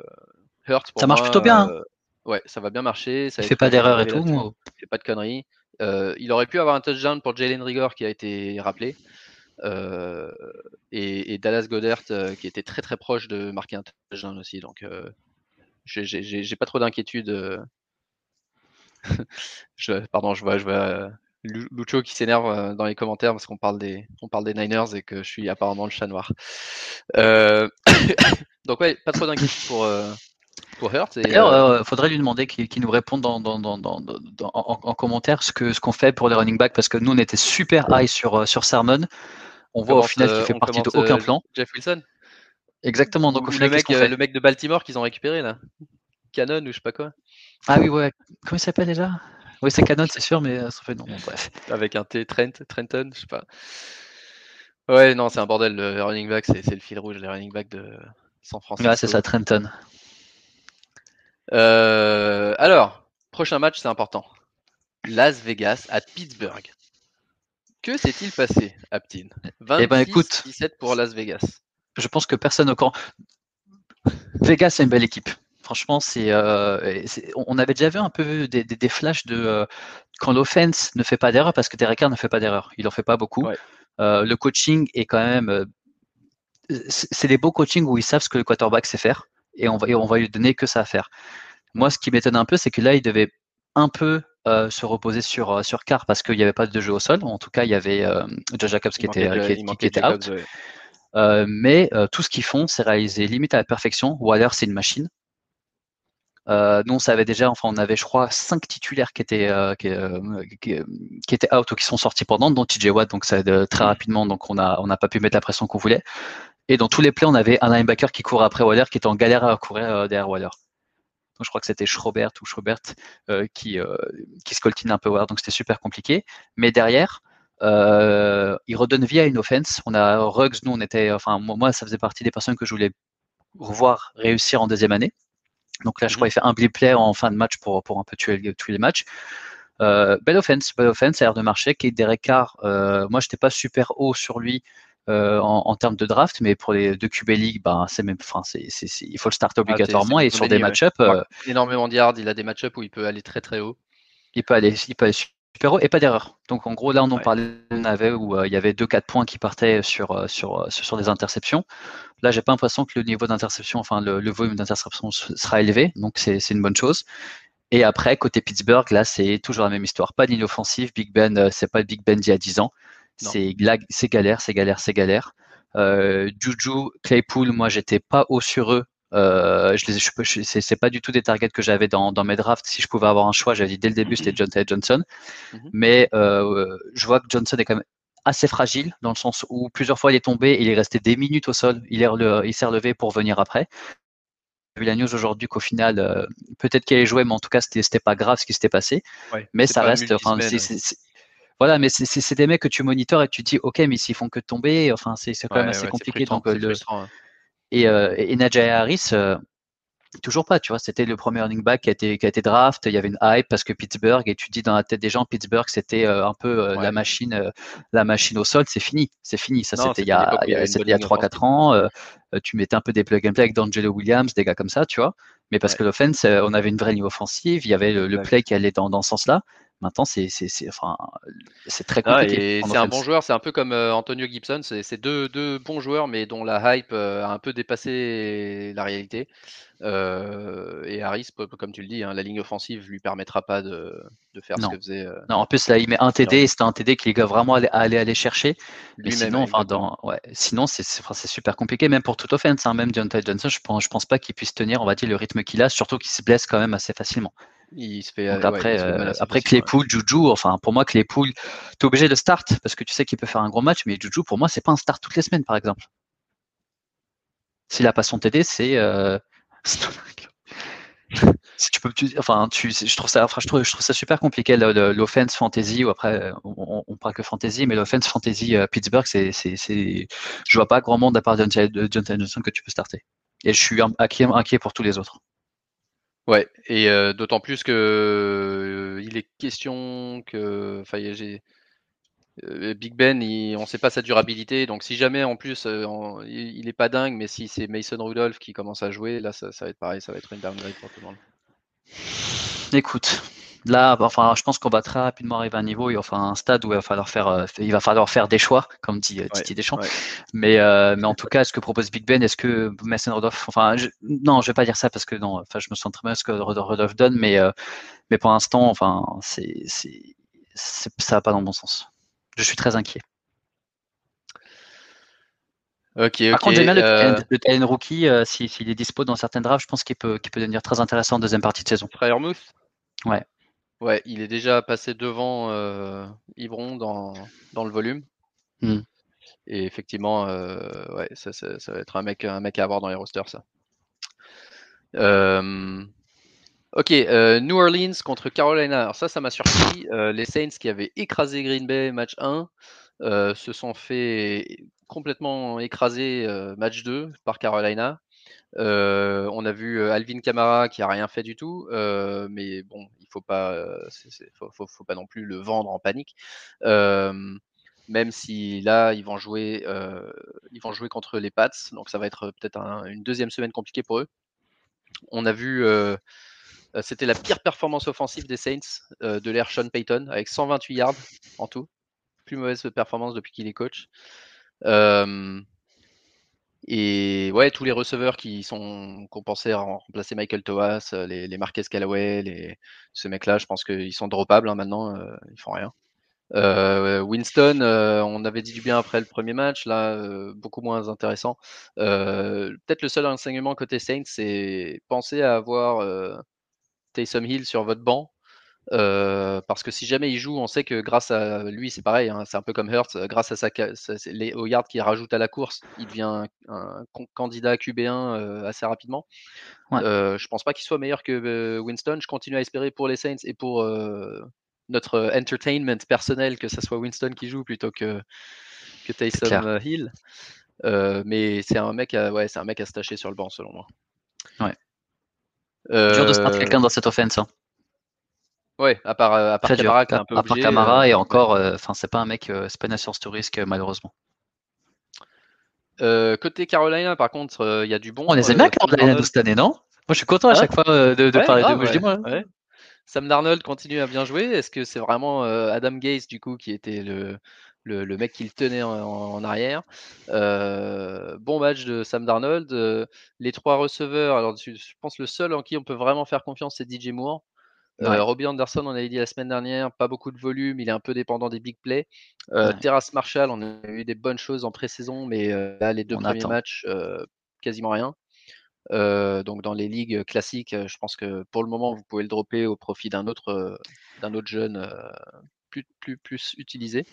Hurt, ça marche plutôt bien. Hein. Euh, ouais, ça va bien marcher. Ça il fait pas d'erreur et tout. Il fait pas de conneries. Euh, il aurait pu avoir un touchdown pour Jalen Rigor qui a été rappelé. Euh, et, Dallas Goddard euh, qui était très très proche de marquer un touchdown aussi. Donc euh, j'ai pas trop d'inquiétude. pardon, je vois, je vois Lucho qui s'énerve dans les commentaires parce qu'on parle des, on parle des Niners et que je suis apparemment le chat noir. donc ouais, pas trop d'inquiétude pour. D'ailleurs, il faudrait lui demander qu'il nous réponde dans, dans, dans, en, commentaire ce que ce qu'on fait pour les running backs parce que nous on était super high sur sur Sermon. On, voit au final qu'il fait partie de aucun plan. Jeff Wilson. Exactement. Donc au final, le mec, euh, le mec de Baltimore qu'ils ont récupéré là. Canon ou je sais pas quoi. Ah oui ouais. Comment il s'appelle déjà? Oui c'est Canon c'est sûr mais ça fait non. bref. Avec un T Trent Trenton je sais pas. Ouais non c'est un bordel le running back c'est le fil rouge les running back de San Francisco. Ouais c'est ça Trenton. Euh, alors prochain match c'est important. Las Vegas à Pittsburgh. Que s'est-il passé, Aptin 26 eh ben, écoute, 17 pour Las Vegas. Je pense que personne au courant. Vegas, c'est une belle équipe. Franchement, c'est, euh, on avait déjà vu un peu des, des, flashs de euh, quand l'offense ne fait pas d'erreur, parce que Derek Carr ne fait pas d'erreur. Il en fait pas beaucoup. Euh, le coaching est quand même. c'est des beaux coachings où ils savent ce que le quarterback sait faire et on va, on va lui donner que ça à faire. Moi, ce qui m'étonne un peu, c'est que là, il devait un peu se reposer sur, sur Carr parce qu'il n'y avait pas de jeu au sol. En tout cas, il y avait Joe Jacobs qui était, qui, était out. mais tout ce qu'ils font, c'est réaliser limite à la perfection. Alors, c'est une machine. Euh, nous, on savait déjà, enfin, on avait, je crois, cinq titulaires qui étaient, euh, euh, qui, étaient out ou qui sont sortis pendant, dont TJ Watt, donc ça très rapidement, donc on n'a on a pas pu mettre la pression qu'on voulait. Et dans tous les plays, on avait un linebacker qui courait après Waller, qui était en galère à courir derrière Waller. Donc je crois que c'était Schrobert ou Schobert qui, qui scoltine un peu donc c'était super compliqué. Mais derrière, il redonne vie à une offense. On a Ruggs, nous, on était, enfin, moi, ça faisait partie des personnes que je voulais revoir réussir en deuxième année. Donc là, je crois qu'il fait un blip play en fin de match pour, pour un peu tuer, les matchs. Euh, belle offense, belle offense, ça a l'air de marcher. Kate Derek Carr, euh, moi, je n'étais pas super haut sur lui euh, en, termes de draft, mais pour les deux QB League, ben, c'est même, enfin, c'est, il faut le starter ah, obligatoirement et sur des match-ups. énormément de yards, il a des match-ups où il peut aller très très haut. Il peut aller, il peut aller et pas d'erreur. Donc en gros, là, on en parlait navet où euh, il y avait 2-4 points qui partaient sur, euh, sur, euh, sur des interceptions. Là, j'ai pas l'impression que le niveau d'interception, enfin le, volume d'interception sera élevé, donc c'est une bonne chose. Et après, côté Pittsburgh, là, c'est toujours la même histoire. Pas d'inoffensive. Big Ben, c'est pas le Big Ben d'il y a 10 ans. C'est galère, c'est galère, c'est galère. Juju, Claypool, moi, j'étais pas haut sur eux euh, je les, je, c'est, pas du tout des targets que j'avais dans, dans, mes drafts. Si je pouvais avoir un choix, j'avais dit dès le début, c'était Johnson Johnson. Mhm. Mais euh, je vois que Johnson est quand même assez fragile dans le sens où plusieurs fois il est tombé, il est resté des minutes au sol, il, est il s'est relevé pour venir après. J'ai vu la news aujourd'hui qu'au final, euh, peut-être qu'il allait jouer, mais en tout cas, c'était, c'était pas grave ce qui s'était passé. mais ça reste. Enfin, voilà, mais c'est, des mecs que tu monitores et tu te dis, ok, mais s'ils font que tomber, enfin, c'est, quand même assez compliqué. donc, le, et, euh, et Harris, euh, toujours pas, tu vois. C'était le premier running back qui a, été, qui a été draft. Il y avait une hype parce que Pittsburgh, et tu dis dans la tête des gens, Pittsburgh, c'était euh, un peu la machine, la machine au sol. C'est fini, c'est fini. Ça, c'était il y a, il y a 3-4 ans. tu mettais un peu des plug and play avec D'Angelo Williams, des gars comme ça, tu vois. Mais parce que l'offense, on avait une vraie ligne offensive, il y avait le, play qui allait dans, dans ce sens-là. Maintenant, c'est enfin, très ah, compliqué. c'est un bon joueur, c'est un peu comme euh, Antonio Gibson. C'est deux, deux, bons joueurs, mais dont la hype euh, a un peu dépassé la réalité. Euh, et Harris, comme tu le dis, hein, la ligne offensive lui permettra pas de, de faire ce que faisait. non, en plus là, il met un TD, c'était un TD qu'il va vraiment aller, aller, chercher. Mais sinon, enfin, dans, ouais, sinon c'est super compliqué, même pour toute offense. Hein, même John Johnson, je pense, je pense pas qu'il puisse tenir, on va dire, le rythme qu'il a, surtout qu'il se blesse quand même assez facilement. Il se fait, après, euh, après Claypool, Juju, enfin pour moi Claypool, tu es obligé de start parce que tu sais qu'il peut faire un gros match, mais Juju pour moi c'est pas un start toutes les semaines par exemple. S'il a pas son TD, c'est euh... si tu peux, enfin, tu, je trouve ça, enfin, je trouve, je trouve ça super compliqué l'offense fantasy ou après on, on, parle que fantasy, mais l'offense fantasy euh, Pittsburgh, c'est, c'est, je vois pas grand monde à part de John Johnson que tu peux starter. Et je suis inquiet, inquiet pour tous les autres. Ouais, et d'autant plus que il est question que, enfin, Big Ben, on ne sait pas sa durabilité, donc si jamais en plus il n'est pas dingue, mais si c'est Mason Rudolph qui commence à jouer, là ça, va être pareil, ça va être une downgrade pour tout le monde. Écoute, Là, enfin, je pense qu'on va très rapidement arriver à un niveau, il va falloir un stade où il va falloir faire, euh, il va falloir faire des choix, comme dit euh, Titi Deschamps. Mais, euh, mais en tout cas, ce que propose Big Ben, est-ce que Mason Rodolphe, enfin, je, non, je vais pas dire ça parce que non, enfin, je me sens très bien ce que Rodolphe donne, mais, mais pour l'instant, enfin, c'est, c'est, ça va pas dans le bon sens. Je suis très inquiet. Ok, Par contre, j'aime bien le, le rookie, s'il est dispo dans certaines drafts, je pense qu'il peut, qu'il peut devenir très intéressant en deuxième partie de saison. Frère Mousse Ouais. Ouais, il est déjà passé devant euh, Yvron dans, dans le volume. Mmh. Et effectivement, euh, ouais, ça, ça, va être un mec, un mec à avoir dans les rosters, ça. ok, euh, New Orleans contre Carolina. Alors ça, ça m'a surpris. les Saints qui avaient écrasé Green Bay match 1 se sont fait complètement écraser match 2 par Carolina. on a vu Alvin Kamara qui a rien fait du tout, mais bon, faut pas, euh, faut, pas non plus le vendre en panique. même si là, ils vont jouer, euh, ils vont jouer contre les Pats, donc ça va être peut-être une deuxième semaine compliquée pour eux. On a vu, euh, c'était la pire performance offensive des Saints de l'ère Sean Payton, avec 128 yards en tout. Plus mauvaise performance depuis qu'il est coach. Et ouais, tous les receveurs qui sont qu'on pensait remplacer Michael Thomas, les, les Marquez Callaway, les, ce mec-là, je pense qu'ils sont droppables hein, maintenant, ils font rien. Euh, Winston, euh, on avait dit du bien après le premier match, là, euh, beaucoup moins intéressant. Peut-être le seul enseignement côté Saints, c'est penser à avoir Taysom Hill sur votre banc. Parce que si jamais il joue, on sait que grâce à lui, c'est pareil, hein, c'est un peu comme Hurts, grâce à sa, les, aux yards qu'il rajoute à la course, il devient un, candidat QB1 assez rapidement. je pense pas qu'il soit meilleur que Winston. Je continue à espérer pour les Saints et pour notre euh, entertainment personnel que ce soit Winston qui joue plutôt que, que Taysom euh, Hill. Euh, mais c'est un mec à, ouais, c'est un mec à se tâcher sur le banc selon moi. Ouais. Dur de se quelqu'un dans cette offense. Hein. Ouais, à part, à part Camara, un peu à part Camara et encore, enfin c'est pas un mec, c'est pas une assurance touriste malheureusement. côté Carolina, par contre, il y a du bon. On les aime bien Carolina cette année, non? Moi, je suis content à chaque fois de, parler de. Ouais, moi, ouais. Sam Darnold continue à bien jouer. Est-ce que c'est vraiment euh, Adam Gaze du coup qui était le, le, mec qui le tenait en, arrière? Euh, Bon match de Sam Darnold. Euh, les trois receveurs, alors je, pense le seul en qui on peut vraiment faire confiance, c'est DJ Moore. Robbie Anderson, on avait dit la semaine dernière, pas beaucoup de volume, il est un peu dépendant des big plays. Terrace Marshall, on a eu des bonnes choses en pré-saison, mais là, les deux premiers matchs, quasiment rien. Euh, donc dans les ligues classiques, je pense que pour le moment, vous pouvez le dropper au profit d'un autre, d'un autre jeune plus, plus, plus utilisé.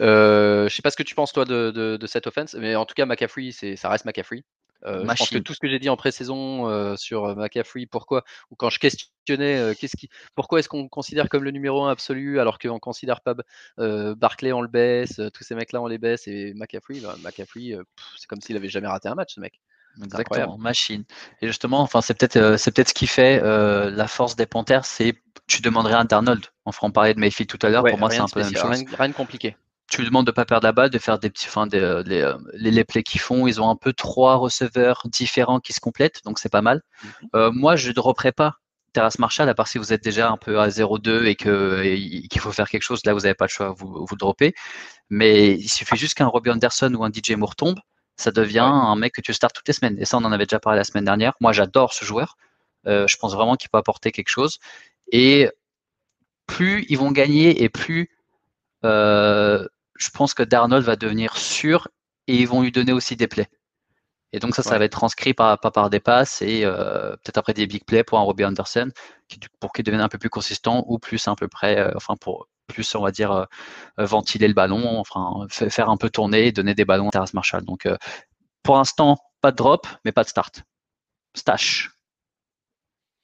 Euh, je sais pas ce que tu penses toi de, de, cette offense, mais en tout cas McCaffrey, c'est, ça reste McCaffrey. Je pense que tout ce que j'ai dit en pré-saison sur McCaffrey, pourquoi, ou quand je questionnais qu'est-ce qui, pourquoi est-ce qu'on considère comme le numéro 1 absolu alors qu'on considère pas Barclay on le baisse, tous ces mecs-là on les baisse et McCaffrey, bah, McCaffrey, c'est comme s'il avait jamais raté un match ce mec. Exactement, machine. Et justement, enfin, c'est peut-être euh, c'est peut-être ce qui fait euh, la force des Panthers, c'est tu demanderais à Darnold. On fera en parler de Mayfield tout à l'heure. Pour moi, c'est un peu la même chose. Rien, de compliqué. Tu lui demandes de pas perdre la balle, de faire des petits, enfin, des, euh, les, les, plays qu'ils font. Ils ont un peu trois receveurs différents qui se complètent, donc c'est pas mal. Mhm. moi, je ne reprends pas Terrace Marshall, à part si vous êtes déjà un peu à 0-2 et qu'il faut faire quelque chose, là vous n'avez pas le choix, vous vous droppez. Mais il suffit juste qu'un Robbie Anderson ou un DJ Moore tombe, ça devient un mec que tu startes toutes les semaines. Et ça, on en avait déjà parlé la semaine dernière. Moi, j'adore ce joueur. Euh, je pense vraiment qu'il peut apporter quelque chose. Et plus ils vont gagner et plus euh, je pense que Darnold va devenir sûr et ils vont lui donner aussi des plays. Et donc ça, ça va être transcrit par, pas par des passes et euh, peut-être après des big plays pour un Robbie Anderson pour qu'il devienne un peu plus consistant ou plus un peu près, enfin pour plus, on va dire, euh, euh, ventiler le ballon, enfin, faire un peu tourner et donner des ballons à Terrace Marshall. Donc, euh, pour l'instant, pas de drop, mais pas de start. Stash.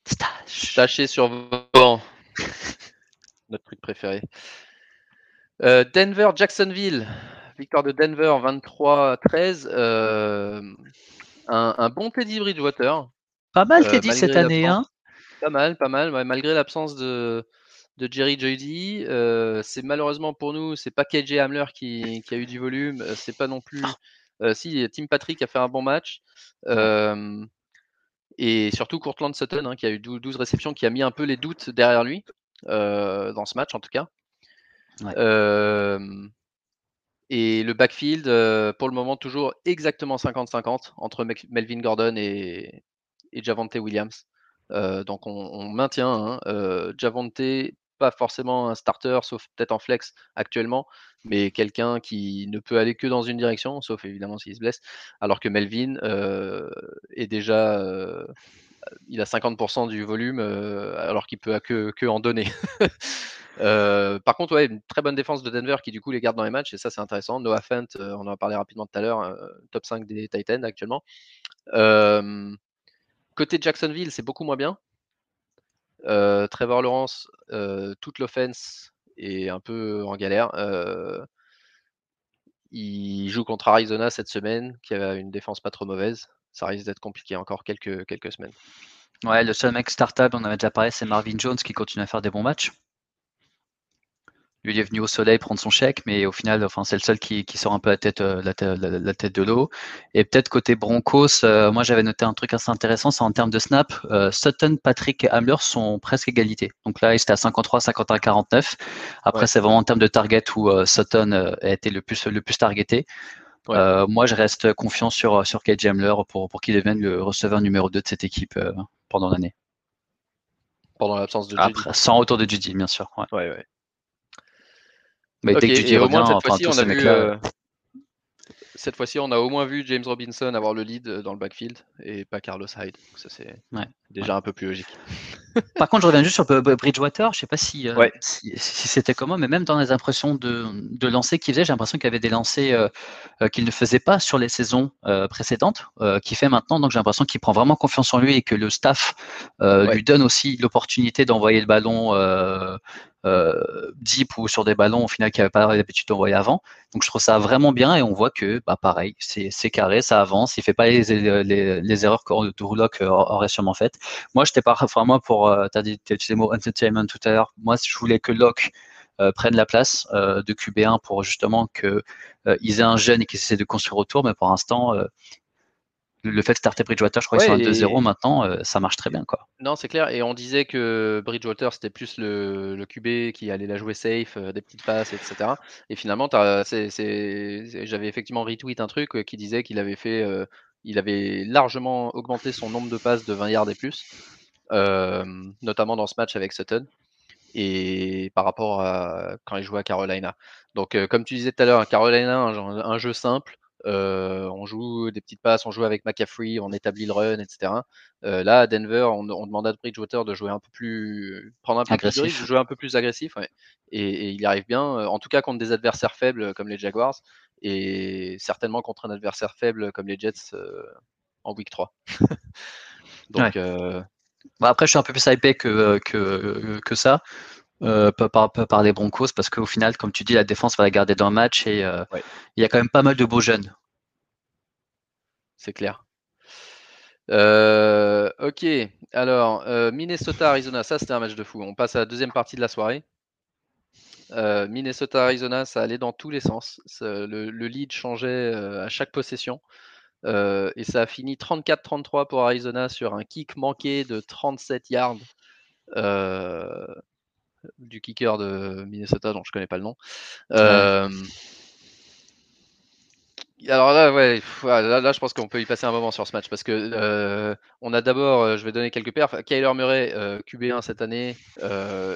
Stash. Staché sur vent. Notre truc préféré. Denver, Jacksonville. Victoire de Denver 23-13. un, bon Teddy Bridgewater. Pas mal Teddy cette année, hein Pas mal, pas mal. malgré l'absence de, de Jerry Judy. Euh, c'est malheureusement pour nous, c'est pas KJ Hamler qui, a eu du volume, euh, c'est pas non plus. Euh, si, Tim Patrick a fait un bon match. et surtout Courtland Sutton, hein, qui a eu 12, réceptions, qui a mis un peu les doutes derrière lui, dans ce match en tout cas. Et le backfield, pour le moment, toujours exactement 50-50 entre Melvin Gordon et, et Javante Williams. donc on, maintient hein, Javante pas forcément un starter, sauf peut-être en flex actuellement, mais quelqu'un qui ne peut aller que dans une direction, sauf évidemment s'il se blesse, alors que Melvin euh, est déjà, euh, il a 50% du volume, euh, alors qu'il peut que, que en donner. par contre, ouais, une très bonne défense de Denver qui du coup les garde dans les matchs, et ça c'est intéressant. Noah Fent, on en a parlé rapidement tout à l'heure, top 5 des Titans actuellement. côté Jacksonville, c'est beaucoup moins bien. Euh, Trevor Lawrence, euh, toute l'offense est un peu en galère. Euh, il joue contre Arizona cette semaine, qui a une défense pas trop mauvaise. Ça risque d'être compliqué encore quelques, quelques semaines. Ouais, le seul mec startable, on avait déjà parlé, c'est Marvin Jones qui continue à faire des bons matchs. Lui, il est venu au soleil prendre son chèque, mais au final, enfin, c'est le seul qui, sort un peu la tête, euh, la, tête, de l'eau. Et peut-être côté Broncos, euh, moi j'avais noté un truc assez intéressant, c'est en termes de snap, euh, Sutton, Patrick et Hamler sont presque égalité. Donc là, ils étaient à 53, 51, 49. Après, c'est vraiment en termes de target où Sutton a été le plus, le plus targeté. Moi, je reste confiant sur, sur Kate Jamler pour, pour qu'il devienne le receveur numéro 2 de cette équipe pendant l'année. Pendant l'absence de Judy. sans retour de Judy, bien sûr. Ouais, ouais. Mais dès que Judy revient, enfin, tous ces mecs-là cette fois-ci, on a au moins vu James Robinson avoir le lead dans le backfield et pas Carlos Hyde. ça, c'est déjà un peu plus logique. Par contre, je reviens juste sur Bridgewater. Je sais pas si, euh, si, c'était comment, mais même dans les impressions de, de lancers qu'il faisait, j'ai l'impression qu'il avait des lancers euh, euh, qu'il ne faisait pas sur les saisons précédentes, qu'il fait maintenant. Donc, j'ai l'impression qu'il prend vraiment confiance en lui et que le staff lui donne aussi l'opportunité d'envoyer le ballon euh, deep ou sur des ballons au final qu'il n'avait pas l'habitude d'envoyer avant. Donc je trouve ça vraiment bien et on voit que bah, pareil, c'est carré, ça avance, il fait pas les, les, erreurs que Rouloc aurait sûrement faites. Moi, j'étais pas vraiment pour, euh, tu as dit les mots entertainment tout à l'heure, moi je voulais que Locke euh, prenne la place euh, de QB1 pour justement qu'ils euh, aient un jeune et qu'ils essaient de construire autour, mais pour l'instant, le fait de starter Bridgewater, je crois qu'ils sont à 2-0 maintenant, euh, ça marche très bien. Quoi. Non, c'est clair. Et on disait que Bridgewater, c'était plus le, le, QB qui allait la jouer safe, euh, des petites passes, etc. Et finalement, j'avais effectivement retweet un truc euh, qui disait qu'il avait fait, il avait largement augmenté son nombre de passes de 20 yards et plus, notamment dans ce match avec Sutton. Et par rapport à quand il jouait à Carolina. Donc, comme tu disais tout à l'heure, Carolina, un jeu simple, euh, on joue des petites passes, on joue avec McCaffrey, on établit le run, etc. Euh, là, à Denver, on, demande à Bridgewater de jouer un peu plus, prendre un peu plus de risque, de jouer un peu plus agressif, et, il y arrive bien. Euh, en tout cas contre des adversaires faibles comme les Jaguars, et certainement contre un adversaire faible comme les Jets en Week 3. Donc, bah, après, je suis un peu plus hypé que, que ça. Euh, par, par, les Broncos parce qu'au final, comme tu dis, la défense va la garder dans le match et euh, il y a quand même pas mal de beaux jeunes. C'est clair. Euh, ok, alors Minnesota-Arizona, ça c'était un match de fou. On passe à la deuxième partie de la soirée. Minnesota-Arizona, ça allait dans tous les sens. Le, le, lead changeait à chaque possession. et ça a fini 34-33 pour Arizona sur un kick manqué de 37 yards du kicker de Minnesota dont je connais pas le nom. Euh, alors là, ouais, là, je pense qu'on peut y passer un moment sur ce match parce que euh, on a d'abord, euh, je vais donner quelques perfs. Kyler Murray, QB1 cette année,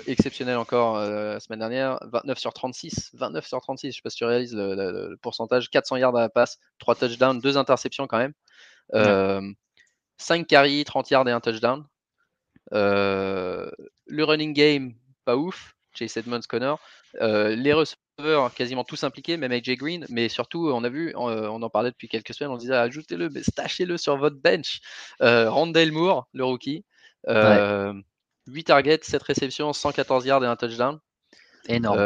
exceptionnel encore la semaine dernière, 29 sur 36, 29 sur 36. Je sais pas si tu réalises le, pourcentage, 400 yards à la passe, 3 touchdowns, 2 interceptions quand même, 5 carries, 30 yards et un touchdown. le running game, pas ouf. Chase Edmonds, Connor. Euh, les receveurs quasiment tous impliqués, même AJ Green, mais surtout, on a vu, on, euh, en parlait depuis quelques semaines, on disait ajoutez-le, mais stachez-le sur votre bench. Euh, Randall Moore, le rookie, 8 targets, 7 réceptions, 114 yards et un touchdown. Énorme.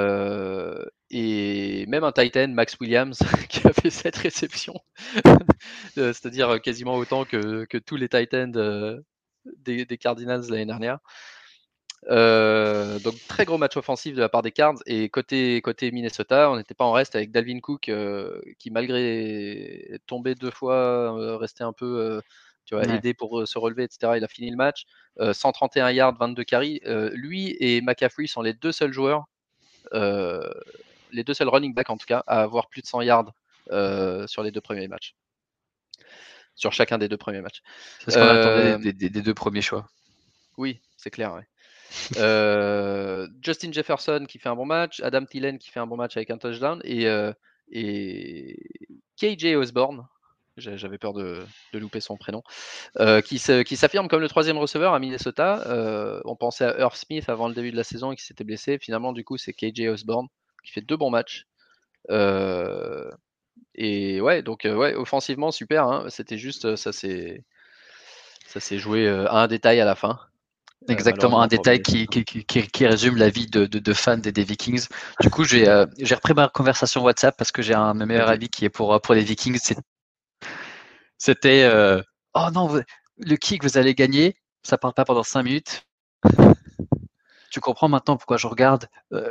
et même un Titan, Max Williams, qui a fait 7 réceptions, c'est-à-dire quasiment autant que, tous les Titans des, des Cardinals l'année dernière. Euh, donc très gros match offensif de la part des Cards et côté côté Minnesota, on n'était pas en reste avec Dalvin Cook euh, qui malgré tomber deux fois, euh, restait un peu tu vois, aidé pour se relever, etc. Il a fini le match, 131 yards, 22 carries. lui et McCaffrey sont les deux seuls joueurs, les deux seuls running backs en tout cas, à avoir plus de 100 yards sur les deux premiers matchs. Sur chacun des deux premiers matchs. C'est ce qu'on attendait des, des, deux premiers choix. Oui, c'est clair. Ouais. Euh, Justin Jefferson qui fait un bon match, Adam Thielen qui fait un bon match avec un touchdown et, euh, KJ Osborne, j'avais peur de, louper son prénom, euh, qui s'affirme comme le troisième receveur à Minnesota. on pensait à Earth Smith avant le début de la saison et qui s'était blessé. Finalement, du coup, c'est KJ Osborne qui fait deux bons matchs. et ouais, donc ouais, offensivement super. Hein. C'était juste ça s'est joué à un détail à la fin. Euh, Exactement, un détail qui, qui, qui, résume la vie de, de, de fans des, des, Vikings. Du coup, j'ai euh, repris ma conversation WhatsApp parce que j'ai un meilleur ami qui est pour, pour les Vikings. C'était euh, Oh non, le kick, vous allez gagner. Ça part pas pendant 5 minutes. Tu comprends maintenant pourquoi je regarde,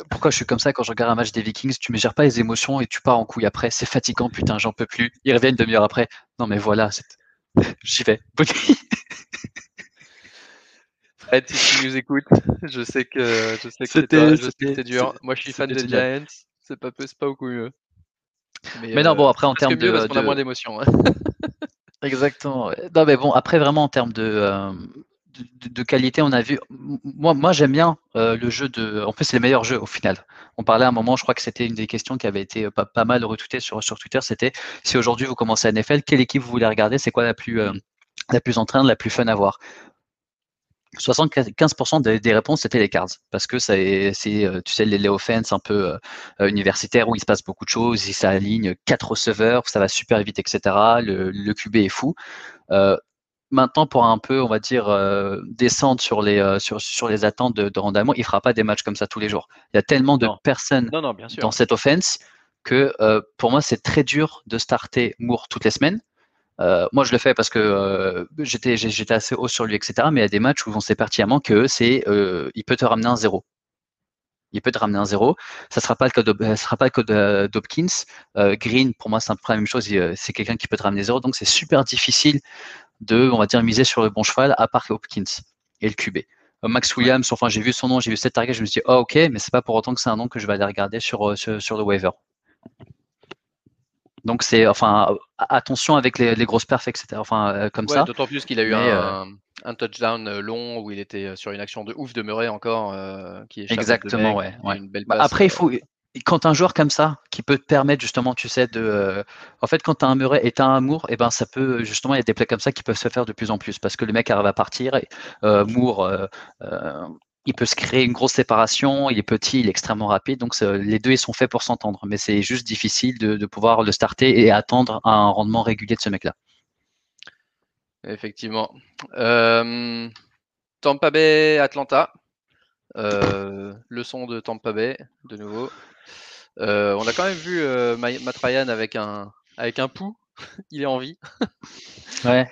pourquoi je suis comme ça quand je regarde un match des Vikings? Tu ne gères pas les émotions et tu pars en couille après. C'est fatigant, putain, j'en peux plus. Ils reviennent demi-heure après. Non, mais voilà, j'y vais. Fred, si tu nous écoutes, je sais que je sais que c'était dur. Moi, je suis fan des Giants. C'est pas, pas beaucoup mieux. Mais, non, bon, après, en termes de. Parce qu'on a moins d'émotions. Hein. Exactement. Non, mais bon, après, vraiment, en termes de, de, qualité, on a vu. Moi, moi j'aime bien le jeu de. En fait, c'est les meilleurs jeux au final. On parlait à un moment, je crois que c'était une des questions qui avait été pas, pas mal retweetée sur, sur Twitter. C'était si aujourd'hui vous commencez à NFL, quelle équipe vous voulez regarder? C'est quoi la plus, la plus entraînante, la plus fun à voir? 75% des, réponses c'était les cards parce que c'est tu sais les, offense un peu euh, universitaires où il se passe beaucoup de choses, il s'aligne quatre receveurs, ça va super vite, etc. Le, le QB est fou. Euh, maintenant, pour un peu, on va dire, euh, descendre sur les, sur, sur les attentes de, de, rendement, il fera pas des matchs comme ça tous les jours. Il y a tellement de personnes dans cette offense que pour moi, c'est très dur de starter Moore toutes les semaines. Euh, moi, je le fais parce que euh, j'étais, j'étais assez haut sur lui, etc. Mais il y a des matchs où on sait pertinemment que c'est, euh, il peut te ramener un zéro. Il peut te ramener un zéro. Ça sera pas le cas sera pas le cas d'Hopkins. Green, pour moi, c'est un peu la même chose. C'est quelqu'un qui peut te ramener zéro. Donc, c'est super difficile de, on va dire, miser sur le bon cheval, à part Hopkins et le QB. Max Williams, enfin, j'ai vu son nom, j'ai vu cette target, je me suis dit, oh, ok, mais c'est pas pour autant que c'est un nom que je vais aller regarder sur, sur, sur le waiver. Donc c'est enfin attention avec les, grosses perfs, etc. Enfin euh, comme ça. D'autant plus qu'il a eu euh, un, touchdown euh, long où il était sur une action de ouf de Murray encore, qui est exactement ouais. Une belle bah, après il faut quand un joueur comme ça qui peut te permettre justement, tu sais, de, en fait, quand tu as un Murray et tu as un Moore, et eh ben ça peut justement, il y a des plays comme ça qui peuvent se faire de plus en plus parce que le mec arrive à partir. Et, Moore, il peut se créer une grosse séparation, il est petit, il est extrêmement rapide, donc les deux ils sont faits pour s'entendre, mais c'est juste difficile de, pouvoir le starter et attendre un rendement régulier de ce mec-là. Effectivement. Euh, Tampa Bay, Atlanta. Euh, leçon de Tampa Bay, de nouveau. Euh, on a quand même vu Matt Ryan avec un, avec un pouls. il est en vie. Ouais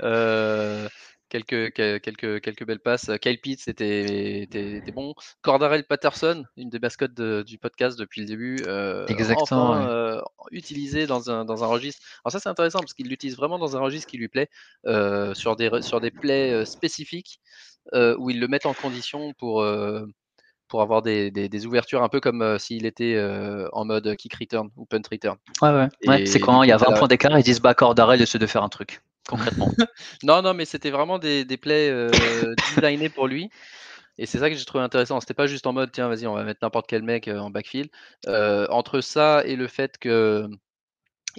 quelques, quelques, quelques belles passes. Kyle Pitts était, était, bon. Cordarel Patterson, une des mascottes du podcast depuis le début. Euh, Exactement. Euh, utilisé dans un, dans un registre. Alors, ça, c'est intéressant parce qu'il l'utilise vraiment dans un registre qui lui plaît, euh, sur, des, sur des plays spécifiques où il le met en condition pour. pour avoir des, des, ouvertures un peu comme s'il était en mode kick return ou punt return. Ouais, ouais. c'est quand il y a 20 points d'écart, ils disent bah Cordarel essaie de faire un truc concrètement. non, non, mais c'était vraiment des, des plays euh, designés pour lui. Et c'est ça que j'ai trouvé intéressant. C'était pas juste en mode, tiens, vas-y, on va mettre n'importe quel mec euh, en backfield. Euh, entre ça et le fait que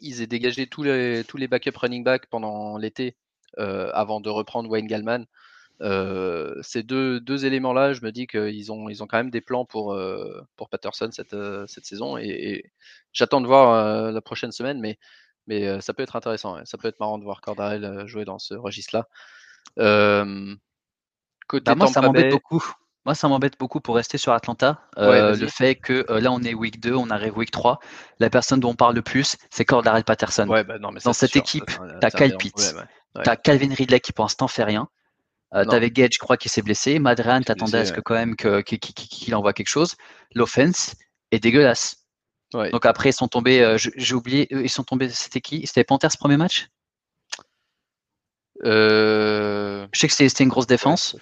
ils aient dégagé tous les, tous les backup running back pendant l'été avant de reprendre Wayne Gallman, ces deux, deux éléments-là, je me dis qu'ils ont, ils ont quand même des plans pour, pour Patterson cette, cette saison. Et, et j'attends de voir la prochaine semaine, mais mais ça peut être intéressant. Ça peut être marrant de voir Cordarel jouer dans ce registre-là. côté bah, moi, ça m'embête beaucoup. Moi, ça m'embête beaucoup pour rester sur Atlanta. le fait que là, on est week 2, on arrive week 3. La personne dont on parle le plus, c'est Cordarel Patterson. Bah, dans cette équipe, tu as Kyle Pitts, tu as Calvin Ridley qui pour l'instant fait rien. Euh, T'avais Gage, je crois, qui s'est blessé. Madrian, t'attendais à ce que quand même qu'il envoie quelque chose. L'offense est dégueulasse. Donc après, ils sont tombés, euh, j'ai oublié, ils sont tombés, c'était qui? C'était Panthers premier match? Euh... Je sais que c'était une grosse défense.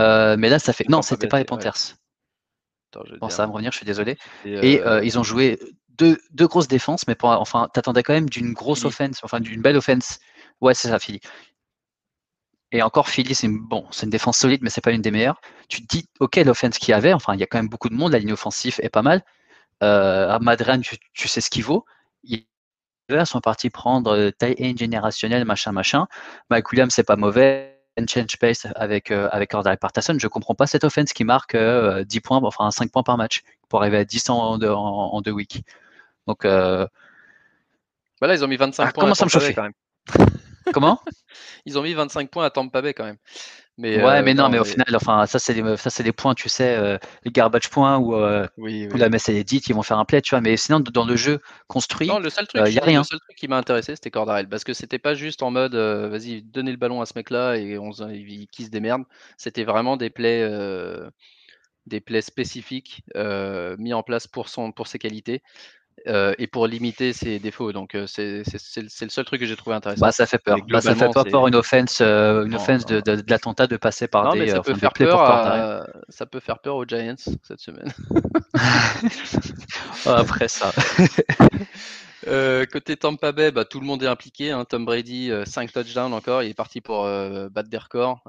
Euh, mais là, ça fait. Non, c'était pas les Panthers. bon, ça va me revenir, je suis désolé. Et, euh, ils ont joué deux, deux, grosses défenses, mais pour, enfin, t'attendais quand même d'une grosse offense, enfin d'une belle offense. Ouais, c'est ça, Philly. Et encore, Philly, c'est une, bon, une défense solide, mais c'est pas une des meilleures. Tu te dis, ok, l'offense qu'il y avait, enfin, il y a quand même beaucoup de monde, la ligne offensive est pas mal. Euh, Madran, tu, sais ce qu'il vaut? Ils sont partis prendre euh, taille in générationnel, machin, machin. Mike Williams, c'est pas mauvais. Change pace avec, euh, avec Ordal Partason. Je comprends pas cette offense qui marque 10 euh, points, enfin 5 points par match pour arriver à 10 en, en, deux weeks. Donc, euh... voilà, ils ont mis 25 ah, points. Comment ça me chauffe quand même Comment? Ils ont mis 25 points à Tampa Bay quand même. Mais, ouais, euh, mais non, mais au final, enfin, ça c'est des, ça c'est des points, tu sais, euh, les garbage points ou euh, la messe est dite, ils vont faire un play, tu vois. Mais sinon, dans le jeu construit, il le seul truc, y a rien. Le seul truc qui m'a intéressé, c'était Cordarel, parce que c'était pas juste en mode, vas-y, donnez le ballon à ce mec-là et on, il, qui se démerde. C'était vraiment des plays, des plays spécifiques mis en place pour son, pour ses qualités. Euh, et pour limiter ses défauts. Donc euh, c'est le seul truc que j'ai trouvé intéressant. Bah, ça fait peur. Bah, ça fait pas peur une offense, euh, une offense de, de, l'attentat de passer par non, des. Mais ça, peut faire peur ça peut faire peur aux Giants cette semaine. Après ça. côté Tampa Bay, bah, tout le monde est impliqué. Hein. Tom Brady, 5 touchdowns encore. Il est parti pour battre des records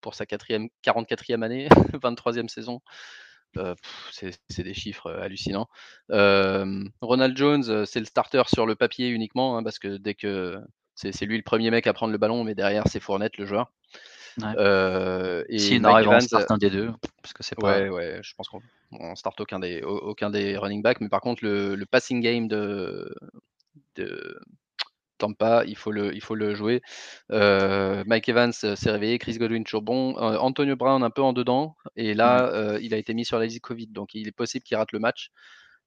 pour sa 44e année, 23e saison. C'est des chiffres hallucinants. Ronald Jones, c'est le starter sur le papier uniquement, hein, parce que dès que c'est lui le premier mec à prendre le ballon, mais derrière c'est Fournette le joueur. Euh, et si start un des deux, parce que c'est pas. Ouais, ouais, je pense qu'on start aucun des, aucun des running backs, mais par contre le, le passing game de, de Tampa, il faut le, il faut le jouer. Euh, Mike Evans s'est réveillé, Chris Godwin toujours bon, euh, Antonio Brown un peu en dedans, et là il a été mis sur la liste Covid, donc il est possible qu'il rate le match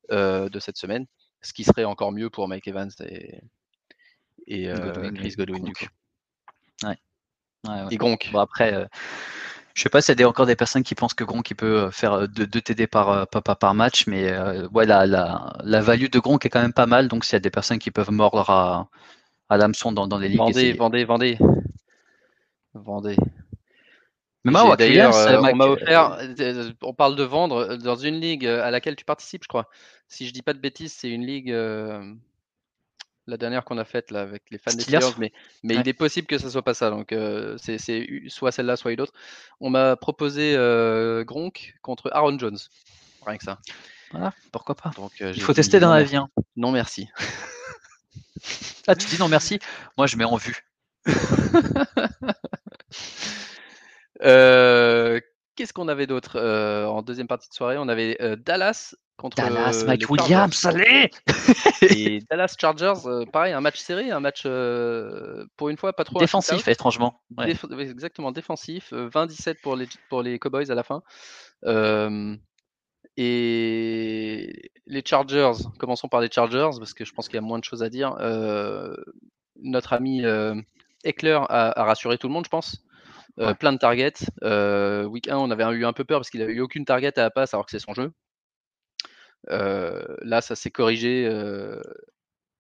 de cette semaine, ce qui serait encore mieux pour Mike Evans et, et Chris Godwin du coup. Ouais. Et Gronk. Bon, après, euh, je sais pas s'il y a encore des personnes qui pensent que Gronk il peut euh, faire 2 TD par, euh, par, par, match, mais ouais, la, la, la, value de Gronk est quand même pas mal. Donc, s'il y a des personnes qui peuvent mordre à, l'hameçon dans, dans les ligues. Vendez, vendez, vendez. Vendez. Mais moi, d'ailleurs, on m'a offert, on parle de vendre dans une ligue à laquelle tu participes, je crois. Si je dis pas de bêtises, c'est une ligue la dernière qu'on a faite là avec les fans des Steelers, mais, mais il est possible que ce soit pas ça. Donc c'est soit celle-là, soit une autre. On m'a proposé Gronk contre Aaron Jones. Rien que ça. Voilà, pourquoi pas. Donc, il faut tester dans la vie. Hein. Non merci. ah, tu dis non merci Moi je mets en vue. Qu'est-ce qu'on avait d'autre en deuxième partie de soirée? On avait Dallas contre Dallas, Mike Williams, allez Et Dallas Chargers, pareil, un match serré, un match pour une fois pas trop défensif, étrangement. exactement défensif, 20-17 pour les pour les Cowboys à la fin. Et les Chargers, commençons par les Chargers parce que je pense qu'il y a moins de choses à dire. notre ami Eckler a, rassuré tout le monde, je pense. Plein de targets. week 1, on avait eu un peu peur parce qu'il n'avait eu aucune target à la passe alors que c'est son jeu. là, ça s'est corrigé.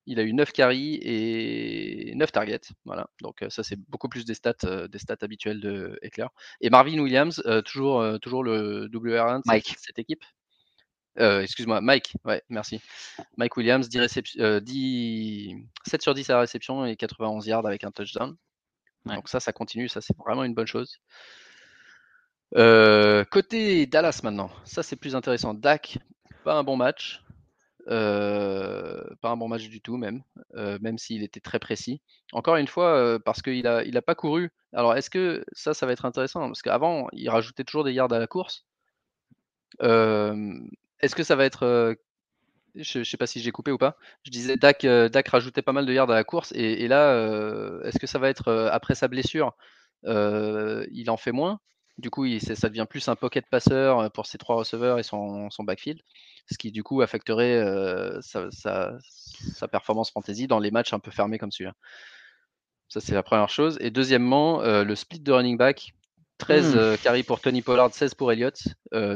il a eu 9 carries et 9 targets. Voilà. Donc ça, c'est beaucoup plus des stats, des stats habituelles de Eckler. Et Marvin Williams, toujours, toujours le WR1 de cette, équipe? Excuse-moi, Mike, ouais, merci. Mike Williams, 10 10, 7 sur 10 à la réception et 91 yards avec un touchdown. Donc ça, ça continue, ça c'est vraiment une bonne chose. côté Dallas maintenant, ça c'est plus intéressant. Dak, pas un bon match. pas un bon match du tout même, même s'il était très précis. Encore une fois, parce qu'il n'a il a pas couru. Alors est-ce que ça, ça va être intéressant? Parce qu'avant, il rajoutait toujours des yards à la course. Est-ce que ça va être je ne sais pas si j'ai coupé ou pas. Je disais Dak, Dak rajoutait pas mal de yards à la course. Et, là, est-ce que ça va être après sa blessure Il en fait moins. Du coup, il, ça devient plus un pocket passeur pour ses trois receveurs et son, son backfield. Ce qui, du coup, affecterait sa, sa, performance fantasy dans les matchs un peu fermés comme celui-là. Ça, c'est la première chose. Et deuxièmement, le split de running back. 13 mmh. carry pour Tony Pollard, 16 pour Elliott.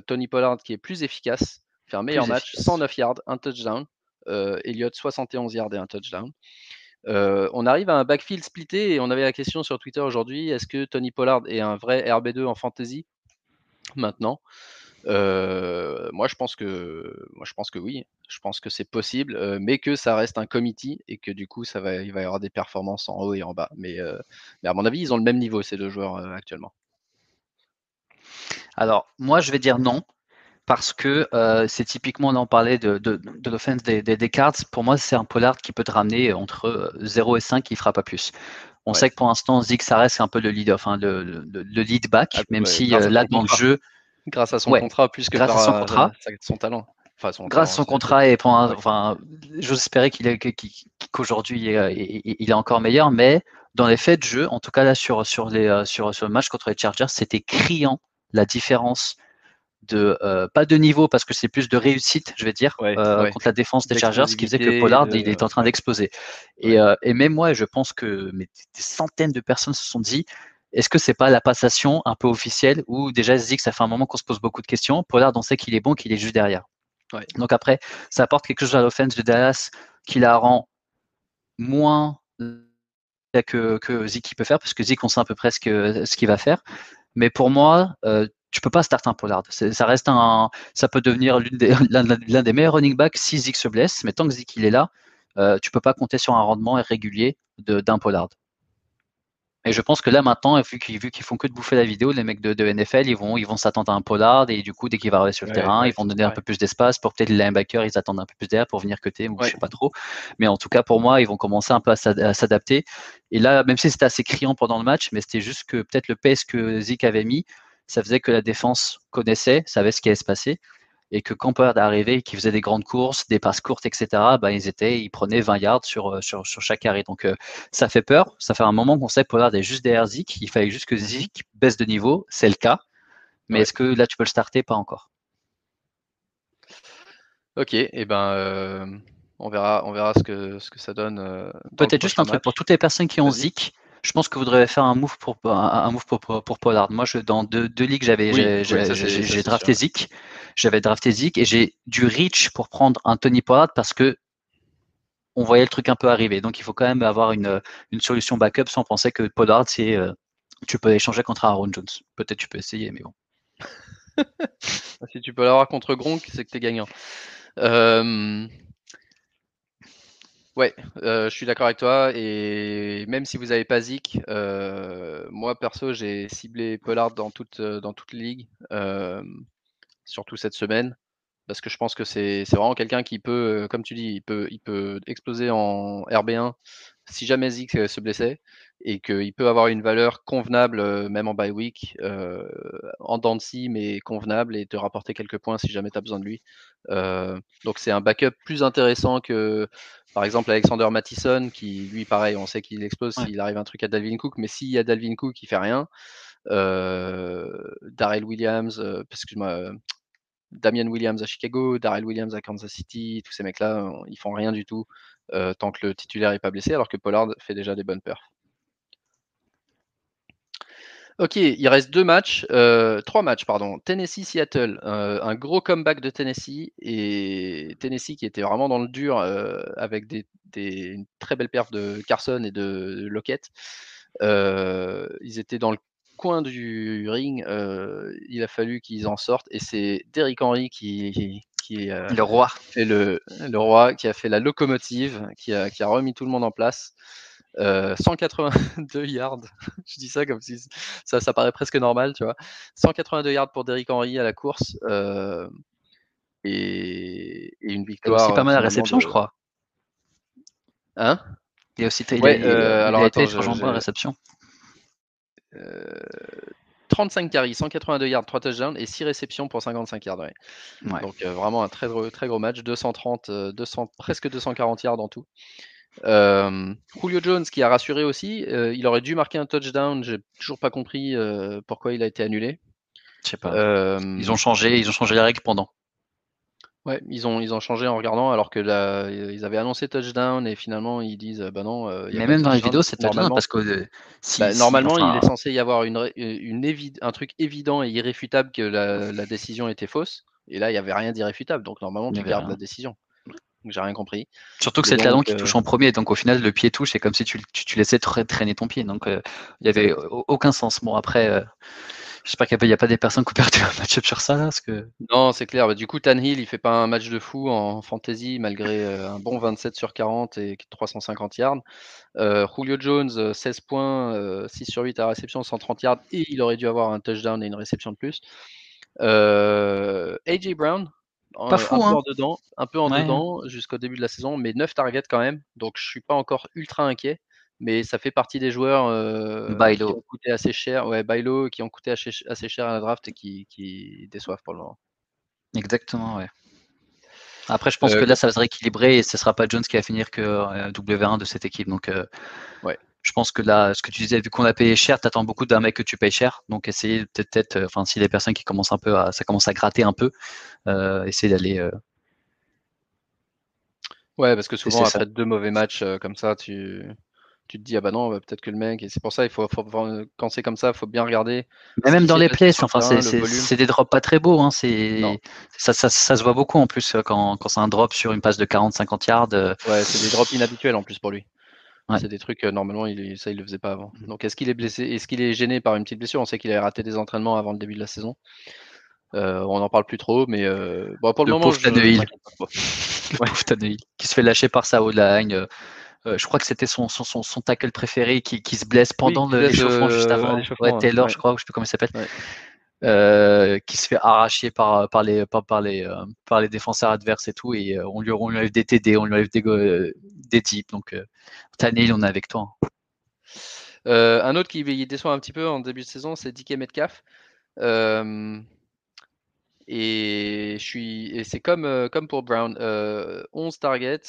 Tony Pollard qui est plus efficace fait un meilleur match, 109 yards, un touchdown. Euh, Elliott, 71 yards et un touchdown. Euh, on arrive à un backfield splitté et on avait la question sur Twitter aujourd'hui est-ce que Tony Pollard est un vrai RB2 en fantasy maintenant? Euh, moi, je pense que, moi, je pense que oui. Je pense que c'est possible, mais que ça reste un committee et que du coup, ça va, il va y avoir des performances en haut et en bas. Mais, mais à mon avis, ils ont le même niveau ces deux joueurs actuellement. Alors, moi, je vais dire non parce que euh, c'est typiquement, on en parlait de, de, de l'offense des, des, cards. Pour moi, c'est un Pollard qui peut te ramener entre 0 euh, et 5, il ne fera pas plus. On sait que pour l'instant, Zig, ça reste un peu le lead, enfin, le, le, lead back, ah, même si euh, là, dans le jeu. Grâce à son contrat, plus que grâce par, à son, contrat, son talent. Enfin, son grâce à son contrat et pour enfin, j'ose espérer qu'il qu'aujourd'hui il est encore meilleur, mais dans les faits de jeu, en tout cas là sur sur les sur, sur le match contre les Chargers, c'était criant la différence de euh, pas de niveau parce que c'est plus de réussite, je vais dire, euh, contre la défense des Chargers, ce qui faisait que Pollard il est en train d'exploser. Et, euh, et, même moi, je pense que mais des centaines de personnes se sont dit est-ce que c'est pas la passation un peu officielle où déjà se dit que ça fait un moment qu'on se pose beaucoup de questions. Pollard, on sait qu'il est bon, qu'il est juste derrière. Donc après, ça apporte quelque chose à l'offense de Dallas qui la rend moins que, que Zik peut faire, parce que Zik, on sait à peu près ce qu'il va faire. Mais pour moi, tu peux pas start un Pollard. Ça reste un, ça peut devenir l'un des, meilleurs running backs si Zeke se blesse, mais tant que Zeke il est là, euh, tu peux pas compter sur un rendement irrégulier d'un Pollard. Et je pense que là maintenant, vu qu'ils vu qu'ils font que de bouffer la vidéo, les mecs de, NFL, ils vont ils vont s'attendre à un Pollard et du coup dès qu'il va arriver sur le terrain, ils vont donner un peu plus d'espace pour peut-être les linebackers, ils attendent un peu plus d'air pour venir cuter, ou je sais pas trop. Mais en tout cas pour moi, ils vont commencer un peu à s'adapter. Et là, même si c'était assez criant pendant le match, mais c'était juste que peut-être le pace que Zeke avait mis, ça faisait que la défense connaissait, savait ce qui allait se passer et que quand Pollard arrivait, qui faisait des grandes courses, des passes courtes, etc., ben, ils étaient, ils prenaient 20 yards sur, euh, sur, sur chaque arrêt. Donc, euh, ça fait peur. Ça fait un moment qu'on sait que Pollard est juste derrière Zik. Il fallait juste que Zik baisse de niveau. C'est le cas. Mais est-ce que là, tu peux le starter? Pas encore. Ok, et eh ben, euh, on verra, on verra ce que, ce que ça donne. Peut-être juste un truc pour toutes les personnes qui ont Zik je pense que vous devriez faire un move pour un move pour, pour, Pollard. Moi, je, dans deux, deux ligues, j'avais j'ai drafté Zik, j'avais drafté Zik et j'ai du reach pour prendre un Tony Pollard parce que on voyait le truc un peu arriver. Donc, il faut quand même avoir une, une solution backup sans penser que Pollard, c'est euh, tu peux échanger contre Aaron Jones. Peut-être tu peux essayer, mais bon. si tu peux l'avoir contre Gronk, c'est que tu es gagnant. Euh, Ouais, euh, je suis d'accord avec toi. Et même si vous n'avez pas Zik, euh, moi perso, j'ai ciblé Pollard dans toute, euh, dans toute ligue, surtout cette semaine, parce que je pense que c'est vraiment quelqu'un qui peut, comme tu dis, il peut, il peut exploser en RB1 si jamais Zik se blessait et qu'il peut avoir une valeur convenable, même en bye week, en dents mais convenable et te rapporter quelques points si jamais tu as besoin de lui. donc c'est un backup plus intéressant que par exemple Alexander Mattison, qui lui pareil, on sait qu'il explose s'il arrive un truc à Dalvin Cook, mais s'il y a Dalvin Cook qui fait rien, Darrell Williams, excuse-moi, Damian Williams à Chicago, Darrell Williams à Kansas City, tous ces mecs-là, ils font rien du tout tant que le titulaire n'est pas blessé, alors que Pollard fait déjà des bonnes perfs. Ok, il reste deux matchs, euh, trois matchs, pardon. Tennessee-Seattle, euh, un gros comeback de Tennessee et Tennessee qui était vraiment dans le dur euh, avec des, une très belle perf de Carson et de Lockett. ils étaient dans le coin du ring, il a fallu qu'ils en sortent et c'est Derrick Henry qui, qui le roi. Fait le, le, roi, qui a fait la locomotive, qui a, qui a remis tout le monde en place. 182 yards. Je dis ça comme si ça, ça paraît presque normal, tu vois. 182 yards pour Derrick Henry à la course. et, une victoire. C'est pas mal la réception, je crois. Hein? Il y a aussi ouais, euh, alors, attends, je, la réception. 35 carries, 182 yards, 3 touchdowns et 6 réceptions pour 55 yards. Donc vraiment un très gros, très gros match, 230, 200, presque 240 yards en tout. Euh, Julio Jones qui a rassuré aussi, euh, il aurait dû marquer un touchdown. J'ai toujours pas compris euh, pourquoi il a été annulé. Je sais pas. Ils ont changé, ils ont changé les règles pendant. Ouais, ils ont, ils ont changé en regardant alors que là, ils avaient annoncé touchdown et finalement ils disent bah non. Mais même dans les vidéos, c'est touchdown parce que bah, normalement il est censé y avoir une, une un truc évident et irréfutable que la, la décision était fausse. Et là, il n'y avait rien d'irréfutable, donc normalement tu gardes la décision j'ai rien compris. Surtout que c'est le talon qui touche en premier, donc au final le pied touche, c'est comme si tu, tu, laissais traîner ton pied, donc euh, il n'y avait aucun sens. Bon après, euh, j'espère qu'il n'y a, pas des personnes qui ont perdu un match-up sur ça parce que. Non, c'est clair. Bah, du coup, Tanhill, il fait pas un match de fou en fantasy malgré euh, un bon 27 sur 40 et 350 yards. Julio Jones, 16 points, 6 sur 8 à réception, 130 yards et il aurait dû avoir un touchdown et une réception de plus. AJ Brown, pas fou, un peu hein. en dedans, un peu en dedans jusqu'au début de la saison, mais 9 targets quand même. Donc je suis pas encore ultra inquiet, mais ça fait partie des joueurs euh, qui ont coûté assez cher, ouais, Bailo, qui ont coûté assez, cher à la draft et qui, déçoivent pour le moment. Exactement, ouais. Après, je pense que euh, là, ça va se rééquilibrer et ce sera pas Jones qui va finir que euh, W1 de cette équipe. Donc, ouais je pense que là, ce que tu disais, vu qu'on a payé cher, tu attends beaucoup d'un mec que tu payes cher. Donc, essayer peut-être, euh, enfin, si les personnes qui commencent un peu à, ça commence à gratter un peu, euh, essayer d'aller. Euh, ouais, parce que souvent, après deux mauvais matchs comme ça, tu, tu te dis, ah bah non, peut-être que le mec, et c'est pour ça, il faut, quand c'est comme ça, il faut bien regarder. Mais même dans les plays, enfin, c'est des drops pas très beaux. Hein, ça, ça, ça, se voit beaucoup en plus quand, quand c'est un drop sur une passe de 40-50 yards. Ouais, c'est des drops inhabituels en plus pour lui. C'est des trucs, normalement, il, ça, il le faisait pas avant. Mmh. Donc, est-ce qu'il est blessé Est-ce qu'il est gêné par une petite blessure? On sait qu'il a raté des entraînements avant le début de la saison. on n'en parle plus trop, mais bon, pour le, moment, je, qui se fait lâcher par sa line. je crois que c'était son, son, son, tackle préféré qui, qui, se blesse pendant l'échauffement juste avant. Taylor, je crois, je sais plus comment il s'appelle. Euh, qui se fait arracher par, par, les, par, les, euh, par les défenseurs adverses et tout, et euh, on, lui, enlève des TD, on lui enlève des, des types. Donc, Tannehill, on est avec toi. un autre qui déçoit un petit peu en début de saison, c'est DK Metcalf. et je et c'est comme, comme pour Brown, 11 targets,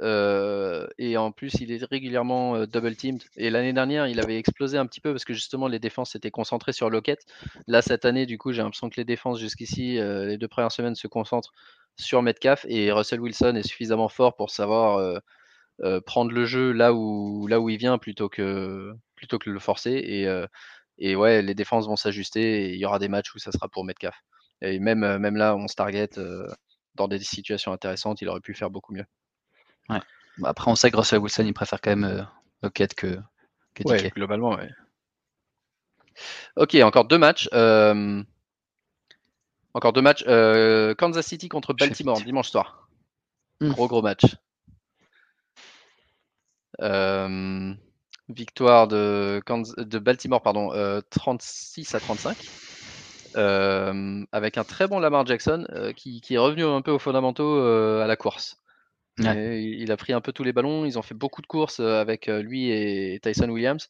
euh, et en plus, il est régulièrement euh, double teamed. Et l'année dernière, il avait explosé un petit peu parce que justement, les défenses étaient concentrées sur Lockett. Là, cette année, du coup, j'ai l'impression que les défenses jusqu'ici, euh, les deux premières semaines, se concentrent sur Metcalf. Et Russell Wilson est suffisamment fort pour savoir prendre le jeu là où, là où il vient plutôt que, plutôt que le forcer. Et, ouais, les défenses vont s'ajuster et il y aura des matchs où ça sera pour Metcalf. Et même, même là, on se target dans des situations intéressantes, il aurait pu faire beaucoup mieux. Bah, après, on sait que Russell Wilson, il préfère quand même euh, Lockett que, que ouais, globalement, ouais. Ok, encore deux matchs. Euh, encore deux matchs. Euh, Kansas City contre Baltimore, dimanche soir. Hmm. Gros, gros match. victoire de, de Baltimore, pardon, 36 à 35. avec un très bon Lamar Jackson qui, qui, est revenu un peu aux fondamentaux à la course il a pris un peu tous les ballons. Ils ont fait beaucoup de courses avec lui et Tyson Williams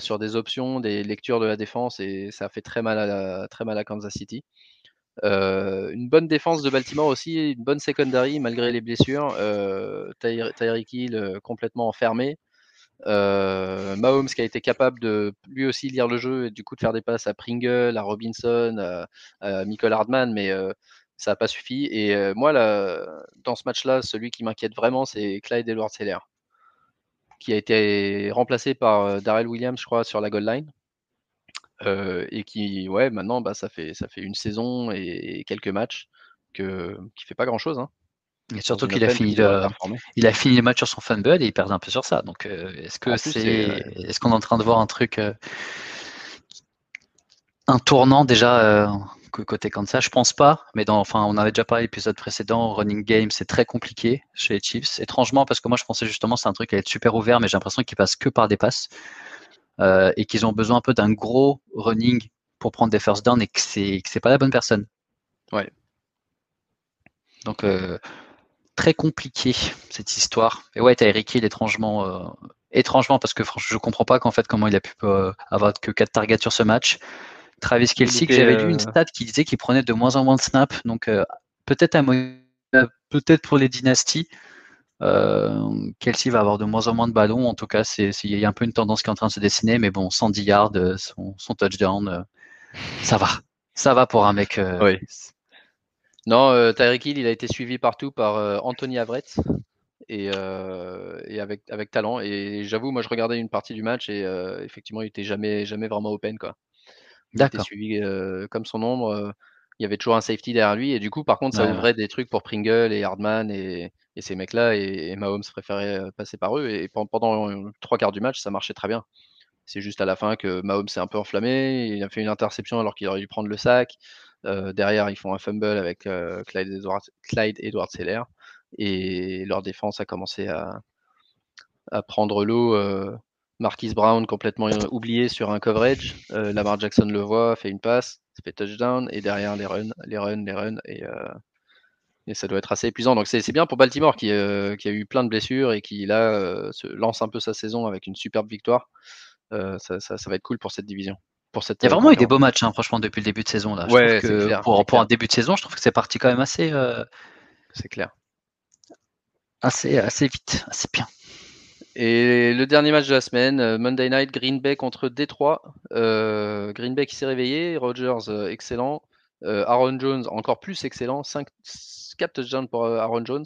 sur des options, des lectures de la défense et ça a fait très mal à, très mal à Kansas City. une bonne défense de Baltimore aussi, une bonne secondary malgré les blessures. Tyreek Hill complètement enfermé. Mahomes qui a été capable de lui aussi lire le jeu et du coup de faire des passes à Pringle, à Robinson, à, Michael Hardman, mais ça n'a pas suffi. Et moi, là, dans ce match-là, celui qui m'inquiète vraiment, c'est Clyde Edward Seller, qui a été remplacé par Darrell Williams, je crois, sur la goal line. et qui, ouais, maintenant, bah, ça, fait, ça fait une saison et, quelques matchs que, qui fait pas grand-chose. Hein. Et surtout qu'il a fini le, il a fini le match sur son Funbud et il perd un peu sur ça. Donc, est-ce que c'est, est-ce qu'on est en train de voir un truc, un tournant déjà côté Kansas. Je pense pas, mais dans, enfin, on avait déjà parlé l'épisode précédent. Running game, c'est très compliqué chez les Chiefs. Étrangement, parce que moi, je pensais justement c'est un truc qui allait être super ouvert, mais j'ai l'impression qu'ils passent que par des passes euh, et qu'ils ont besoin un peu d'un gros running pour prendre des first down et que c'est c'est pas la bonne personne. Ouais. Donc euh, très compliqué cette histoire. Et ouais, t'as Eric Hill étrangement. Euh, étrangement parce que franchement je comprends pas qu'en fait comment il a pu avoir que 4 targets sur ce match Travis Kelsey, que j'avais lu une euh, stat qui disait qu'il prenait de moins en moins de snaps, donc euh, peut-être euh, peut-être pour les dynasties. Kelsey va avoir de moins en moins de ballons. En tout cas, il y a un peu une tendance qui est en train de se dessiner. Mais bon, 110 yards, son, son touchdown, ça va. Ça va pour un mec. Oui. Non, Tyreek Hill, il a été suivi partout par Anthony Averett. Et, et, avec, avec talent. Et j'avoue, moi, je regardais une partie du match et effectivement, il était jamais, jamais vraiment open. Quoi. Il était suivi comme son ombre. il y avait toujours un safety derrière lui. Et du coup, par contre, ça ouvrait des trucs pour Pringle et Hardman et, ces mecs-là. Et, Mahomes préférait passer par eux. Et pendant trois quarts du match, ça marchait très bien. C'est juste à la fin que Mahomes s'est un peu enflammé. Il a fait une interception alors qu'il aurait dû prendre le sac. derrière, ils font un fumble avec Clyde, Edward, Clyde Edward Seller. Et leur défense a commencé à, à prendre l'eau Marquis Brown complètement oublié sur un coverage. Euh, Lamar Jackson le voit, fait une passe, ça fait touchdown, et derrière les runs, les runs, les runs, et, euh, et ça doit être assez épuisant. Donc c'est bien pour Baltimore qui, euh, qui, a eu plein de blessures et qui là se lance un peu sa saison avec une superbe victoire. Ça, ça, va être cool pour cette division. Pour cette, Il y a vraiment eu des beaux matchs, hein, franchement, depuis le début de saison. Là. pour, pour un début de saison, je trouve que c'est parti quand même assez. C'est clair. Assez, assez vite, assez bien. Et le dernier match de la semaine, euh, Monday Night, Green Bay contre Détroit. Euh, Green Bay qui s'est réveillé, Rogers euh, excellent, Aaron Jones encore plus excellent, 5, 4 touchdowns pour Aaron Jones.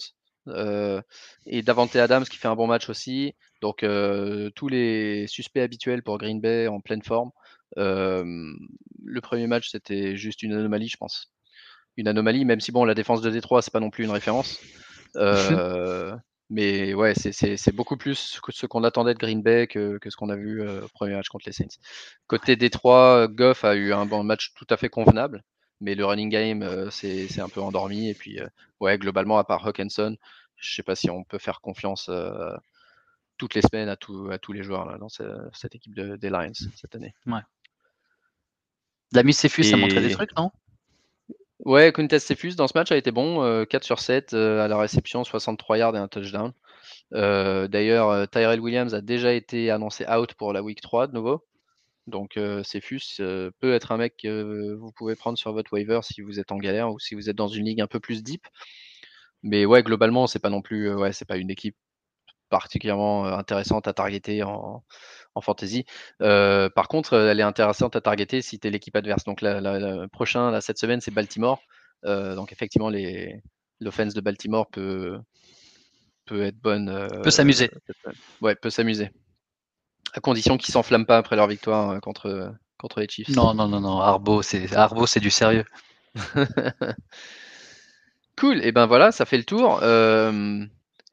et Davante Adams qui fait un bon match aussi. Donc tous les suspects habituels pour Green Bay en pleine forme. le premier match c'était juste une anomalie, je pense. Une anomalie, même si bon la défense de Détroit c'est pas non plus une référence. Mais ouais, c'est beaucoup plus que ce qu'on attendait de Green Bay que, ce qu'on a vu au premier match contre les Saints. Côté Détroit, Goff a eu un bon match tout à fait convenable, mais le running game c'est un peu endormi. Et puis, ouais, globalement, à part Hawkinson, je sais pas si on peut faire confiance toutes les semaines à, à tous les joueurs dans cette équipe des Lions cette année. Ouais. Dami Cephus a montré des trucs, non? Ouais, Contest Cephus dans ce match a été bon, 4 sur 7 à la réception, 63 yards et un touchdown. D'ailleurs, Tyrell Williams a déjà été annoncé out pour la week 3 de nouveau. Donc Cephus peut être un mec que vous pouvez prendre sur votre waiver si vous êtes en galère ou si vous êtes dans une ligue un peu plus deep. Mais ouais, globalement, c'est pas non plus, ouais, c'est pas une équipe particulièrement intéressante à targeter en, fantasy. par contre, elle est intéressante à targeter si tu es l'équipe adverse. Donc, le prochain, cette semaine, c'est Baltimore. donc, effectivement, l'offense de Baltimore peut, peut être bonne. peut s'amuser. ouais, peut s'amuser. À condition qu'ils s'enflamment pas après leur victoire contre, contre les Chiefs. Non, non, non, non. Arbo, c'est Arbo, c'est du sérieux. cool. Et ben voilà, ça fait le tour.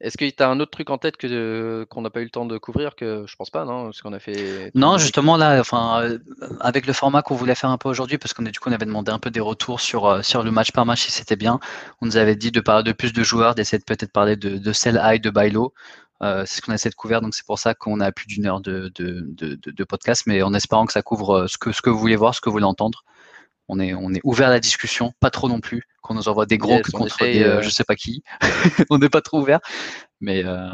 Est-ce que tu as un autre truc en tête que qu'on n'a pas eu le temps de couvrir que je pense pas non qu'on a fait Non, justement là enfin euh, avec le format qu'on voulait faire un peu aujourd'hui parce qu'on du coup on avait demandé un peu des retours sur euh, sur le match par match si c'était bien. On nous avait dit de parler de plus de joueurs, d'essayer de peut-être parler de de Sell High de Bailo. Euh, c'est ce qu'on essaie de couvrir, donc c'est pour ça qu'on a plus d'une heure de, de, de, de, podcast, mais en espérant que ça couvre ce que, ce que vous voulez voir, ce que vous voulez entendre on est, on est ouvert à la discussion, pas trop non plus, qu'on nous envoie des gros contre des, euh, je sais pas qui. on n'est pas trop ouvert, mais euh,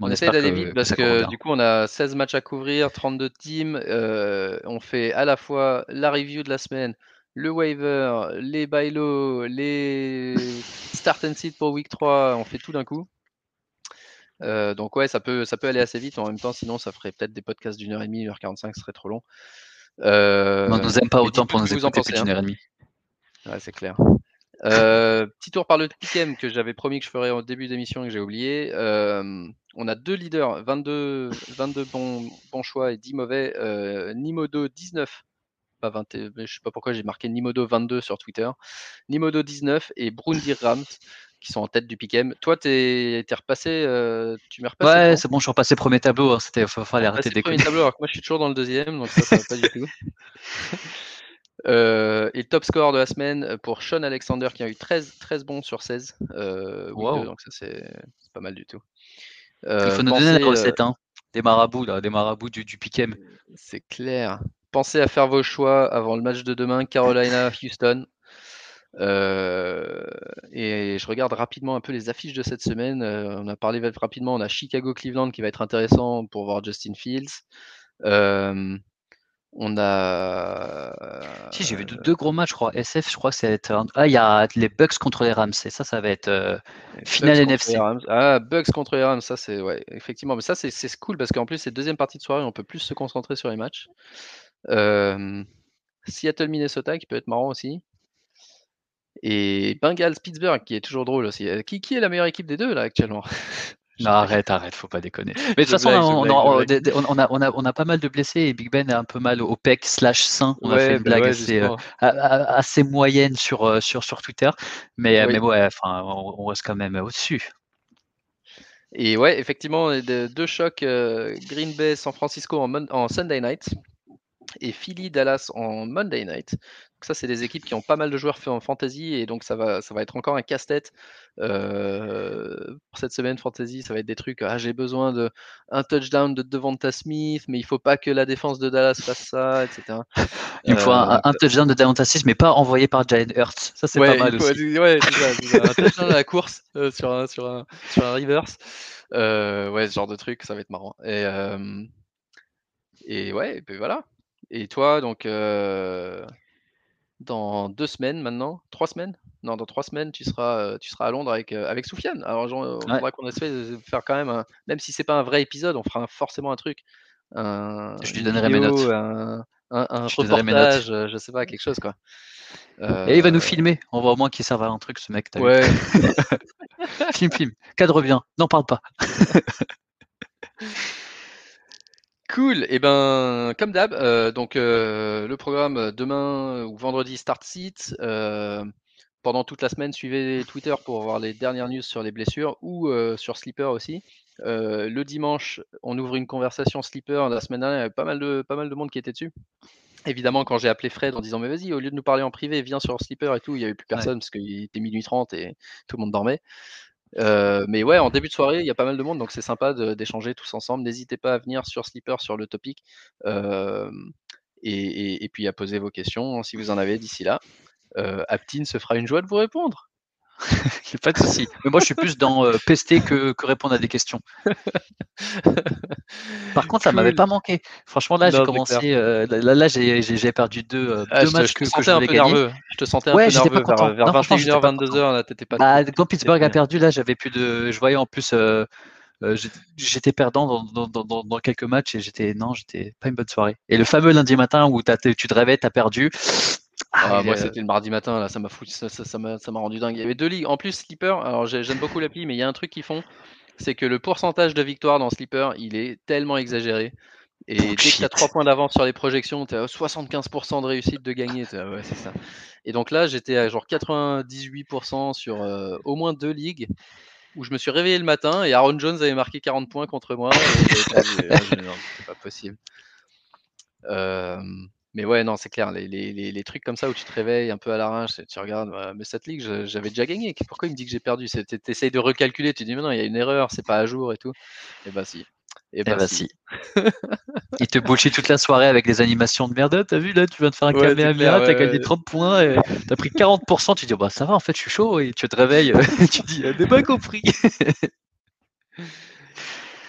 on, essaie d'aller vite parce que, du coup on a 16 matchs à couvrir, 32 teams, euh, on fait à la fois la review de la semaine, le waiver, les buy les start and sit pour week 3, on fait tout d'un coup. donc ouais, ça peut, ça peut aller assez vite. En même temps, sinon, ça ferait peut-être des podcasts d'une heure et demie, une heure 45, ce serait trop long. Euh, on ne nous aime pas autant pour nous écouter plus d'une heure et demie. Ouais, c'est clair. Euh, petit tour par le pick'em que j'avais promis que je ferais au début d'émission et que j'ai oublié. Euh, on a deux leaders, 22, 22 bons, bons choix et 10 mauvais. Nimodo 19, pas 20, je sais pas pourquoi j'ai marqué Nimodo 22 sur Twitter. Nimodo 19 et Brundir Rams qui sont en tête du pick'em. Toi, tu es, repassé, tu m'es repassé. Ouais, c'est bon, je suis repassé premier tableau. Hein, c'était, fallait arrêter de premier tableau, alors que moi, je suis toujours dans le deuxième, donc ça, ça va pas du tout. Euh, et le top score de la semaine pour Sean Alexander qui a eu 13, 13 bons sur 16. Euh, donc ça c'est pas mal du tout. Il faut nous donner la recette, hein. des marabouts, là, des marabouts du, du. C'est clair. Pensez à faire vos choix avant le match de demain, Carolina-Houston. Euh, et je regarde rapidement un peu les affiches de cette semaine. Euh, on a parlé rapidement, on a Chicago-Cleveland qui va être intéressant pour voir Justin Fields. Euh, on a. Si, j'ai vu deux, gros matchs, je crois. SF, je crois que c'est. Ah, il y a les Bucks contre les Rams. Et ça, ça va être finale NFC. Ah, Bucks contre les Rams, ça, c'est. Ouais, effectivement. Mais ça, c'est cool parce qu'en plus, c'est deuxième partie de soirée, on peut plus se concentrer sur les matchs. Seattle-Minnesota qui peut être marrant aussi. Et Bengals Pittsburgh qui est toujours drôle aussi. Euh, qui, qui est la meilleure équipe des deux là actuellement? Non, arrête, arrête, faut pas déconner. Mais de toute façon, on, a, on, a, pas mal de blessés et Big Ben a un peu mal au pec slash sein. On a fait une bah blague euh, assez, moyenne sur, euh, sur, sur Twitter. Mais, mais ouais, enfin, on, reste quand même au-dessus. Et ouais, effectivement, deux chocs Green Bay, San Francisco en, en Sunday night et Philly Dallas en Monday Night. Donc ça, c'est des équipes qui ont pas mal de joueurs faits en fantasy et donc ça va, ça va être encore un casse-tête euh, pour cette semaine fantasy. Ça va être des trucs. Ah, j'ai besoin de un touchdown de Devonta Smith, mais il faut pas que la défense de Dallas fasse ça, etc. Il faut un, euh, touchdown de Devonta Smith, mais pas envoyé par Jalen Hurts. Ça, c'est pas mal aussi. Ouais, ça, un touchdown à la course euh, sur un sur un sur un reverse. ouais, ce genre de truc, ça va être marrant. Et et ouais, et puis voilà. Et toi, donc, dans deux semaines maintenant, trois semaines? Non, dans trois semaines, tu seras, tu seras à Londres avec, avec Soufiane. Alors, on faudra qu'on essaie de faire quand même, même si c'est pas un vrai épisode, on fera forcément un truc. Je lui donnerai mes notes. un, un, Je reportage, je sais pas, quelque chose quoi. Et il va nous filmer. On voit au moins qu'il serve à un truc, ce mec. Ouais. Film, film. Cadre bien. N'en parle pas. Cool, et eh ben comme d'hab, euh, donc euh, le programme demain ou vendredi start. Euh, pendant toute la semaine, suivez Twitter pour voir les dernières news sur les blessures ou sur Sleeper aussi. le dimanche, on ouvre une conversation Sleeper. La semaine dernière, il y avait pas mal de, pas mal de monde qui était dessus. Évidemment, quand j'ai appelé Fred en disant Mais vas-y, au lieu de nous parler en privé, viens sur Sleeper et tout, il n'y avait plus personne parce qu'il était minuit 30 et tout le monde dormait. Mais ouais, en début de soirée, il y a pas mal de monde, donc c'est sympa d'échanger tous ensemble. N'hésitez pas à venir sur Sleeper sur le topic et, puis à poser vos questions si vous en avez d'ici là. Aptine se fera une joie de vous répondre. pas de souci. Mais moi, je suis plus dans euh, pester que, répondre à des questions. Par contre, ça m'avait pas manqué. Franchement, là, j'ai commencé. Euh, là, là j'ai perdu deux, euh, ah, deux matchs que, je voulais gagner. Nerveux. Je te sentais un peu nerveux vers, vers 21h, 22h. Là, t'étais pas. Bah, quand Pittsburgh a perdu, là, j'avais plus de. Je voyais en plus. j'étais perdant dans, dans, dans, dans, quelques matchs et j'étais non, j'étais pas une bonne soirée. Et le fameux lundi matin où tu te réveilles, t'as perdu. Ah, moi, c'était le mardi matin, là, ça m'a foutu, ça, ça, m'a, rendu dingue. Il y avait deux ligues. En plus, Sleeper, alors j'aime beaucoup l'appli, mais il y a un truc qu'ils font, c'est que le pourcentage de victoire dans Sleeper, il est tellement exagéré. Et dès que tu as 3 points d'avance sur les projections, tu as 75% de réussite de gagner. Ouais, c'est ça. Et donc là, j'étais à genre 98% sur euh, au moins deux ligues où je me suis réveillé le matin et Aaron Jones avait marqué 40 points contre moi. c'est pas possible. Euh, mais ouais, non, c'est clair. Les, les, les, trucs comme ça où tu te réveilles un peu à l'arrache, tu regardes, mais cette ligue, j'avais déjà gagné. Pourquoi il me dit que j'ai perdu? Tu essayes de recalculer, tu dis, mais non, il y a une erreur, c'est pas à jour et tout. Et bah si. Et bah, bah si. il te bullshit toute la soirée avec des animations de merde. T'as vu là, tu viens de faire un ouais, Kamehameha, t'as gagné 30 points, et t'as pris 40%. Tu dis, bah ça va, en fait, je suis chaud. Et tu te réveilles, tu dis, j'ai pas compris.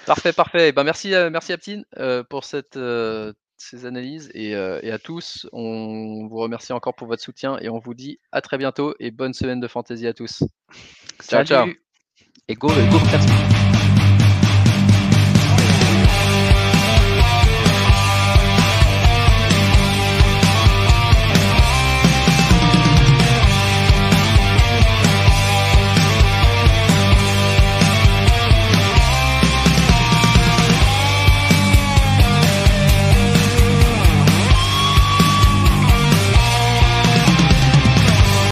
Parfait, parfait. Ben, merci, euh, merci Aptine euh, pour cette euh, ces analyses et, euh, et, à tous. On vous remercie encore pour votre soutien et on vous dit à très bientôt et bonne semaine de fantaisie à tous. Ciao, ciao. Et go, go,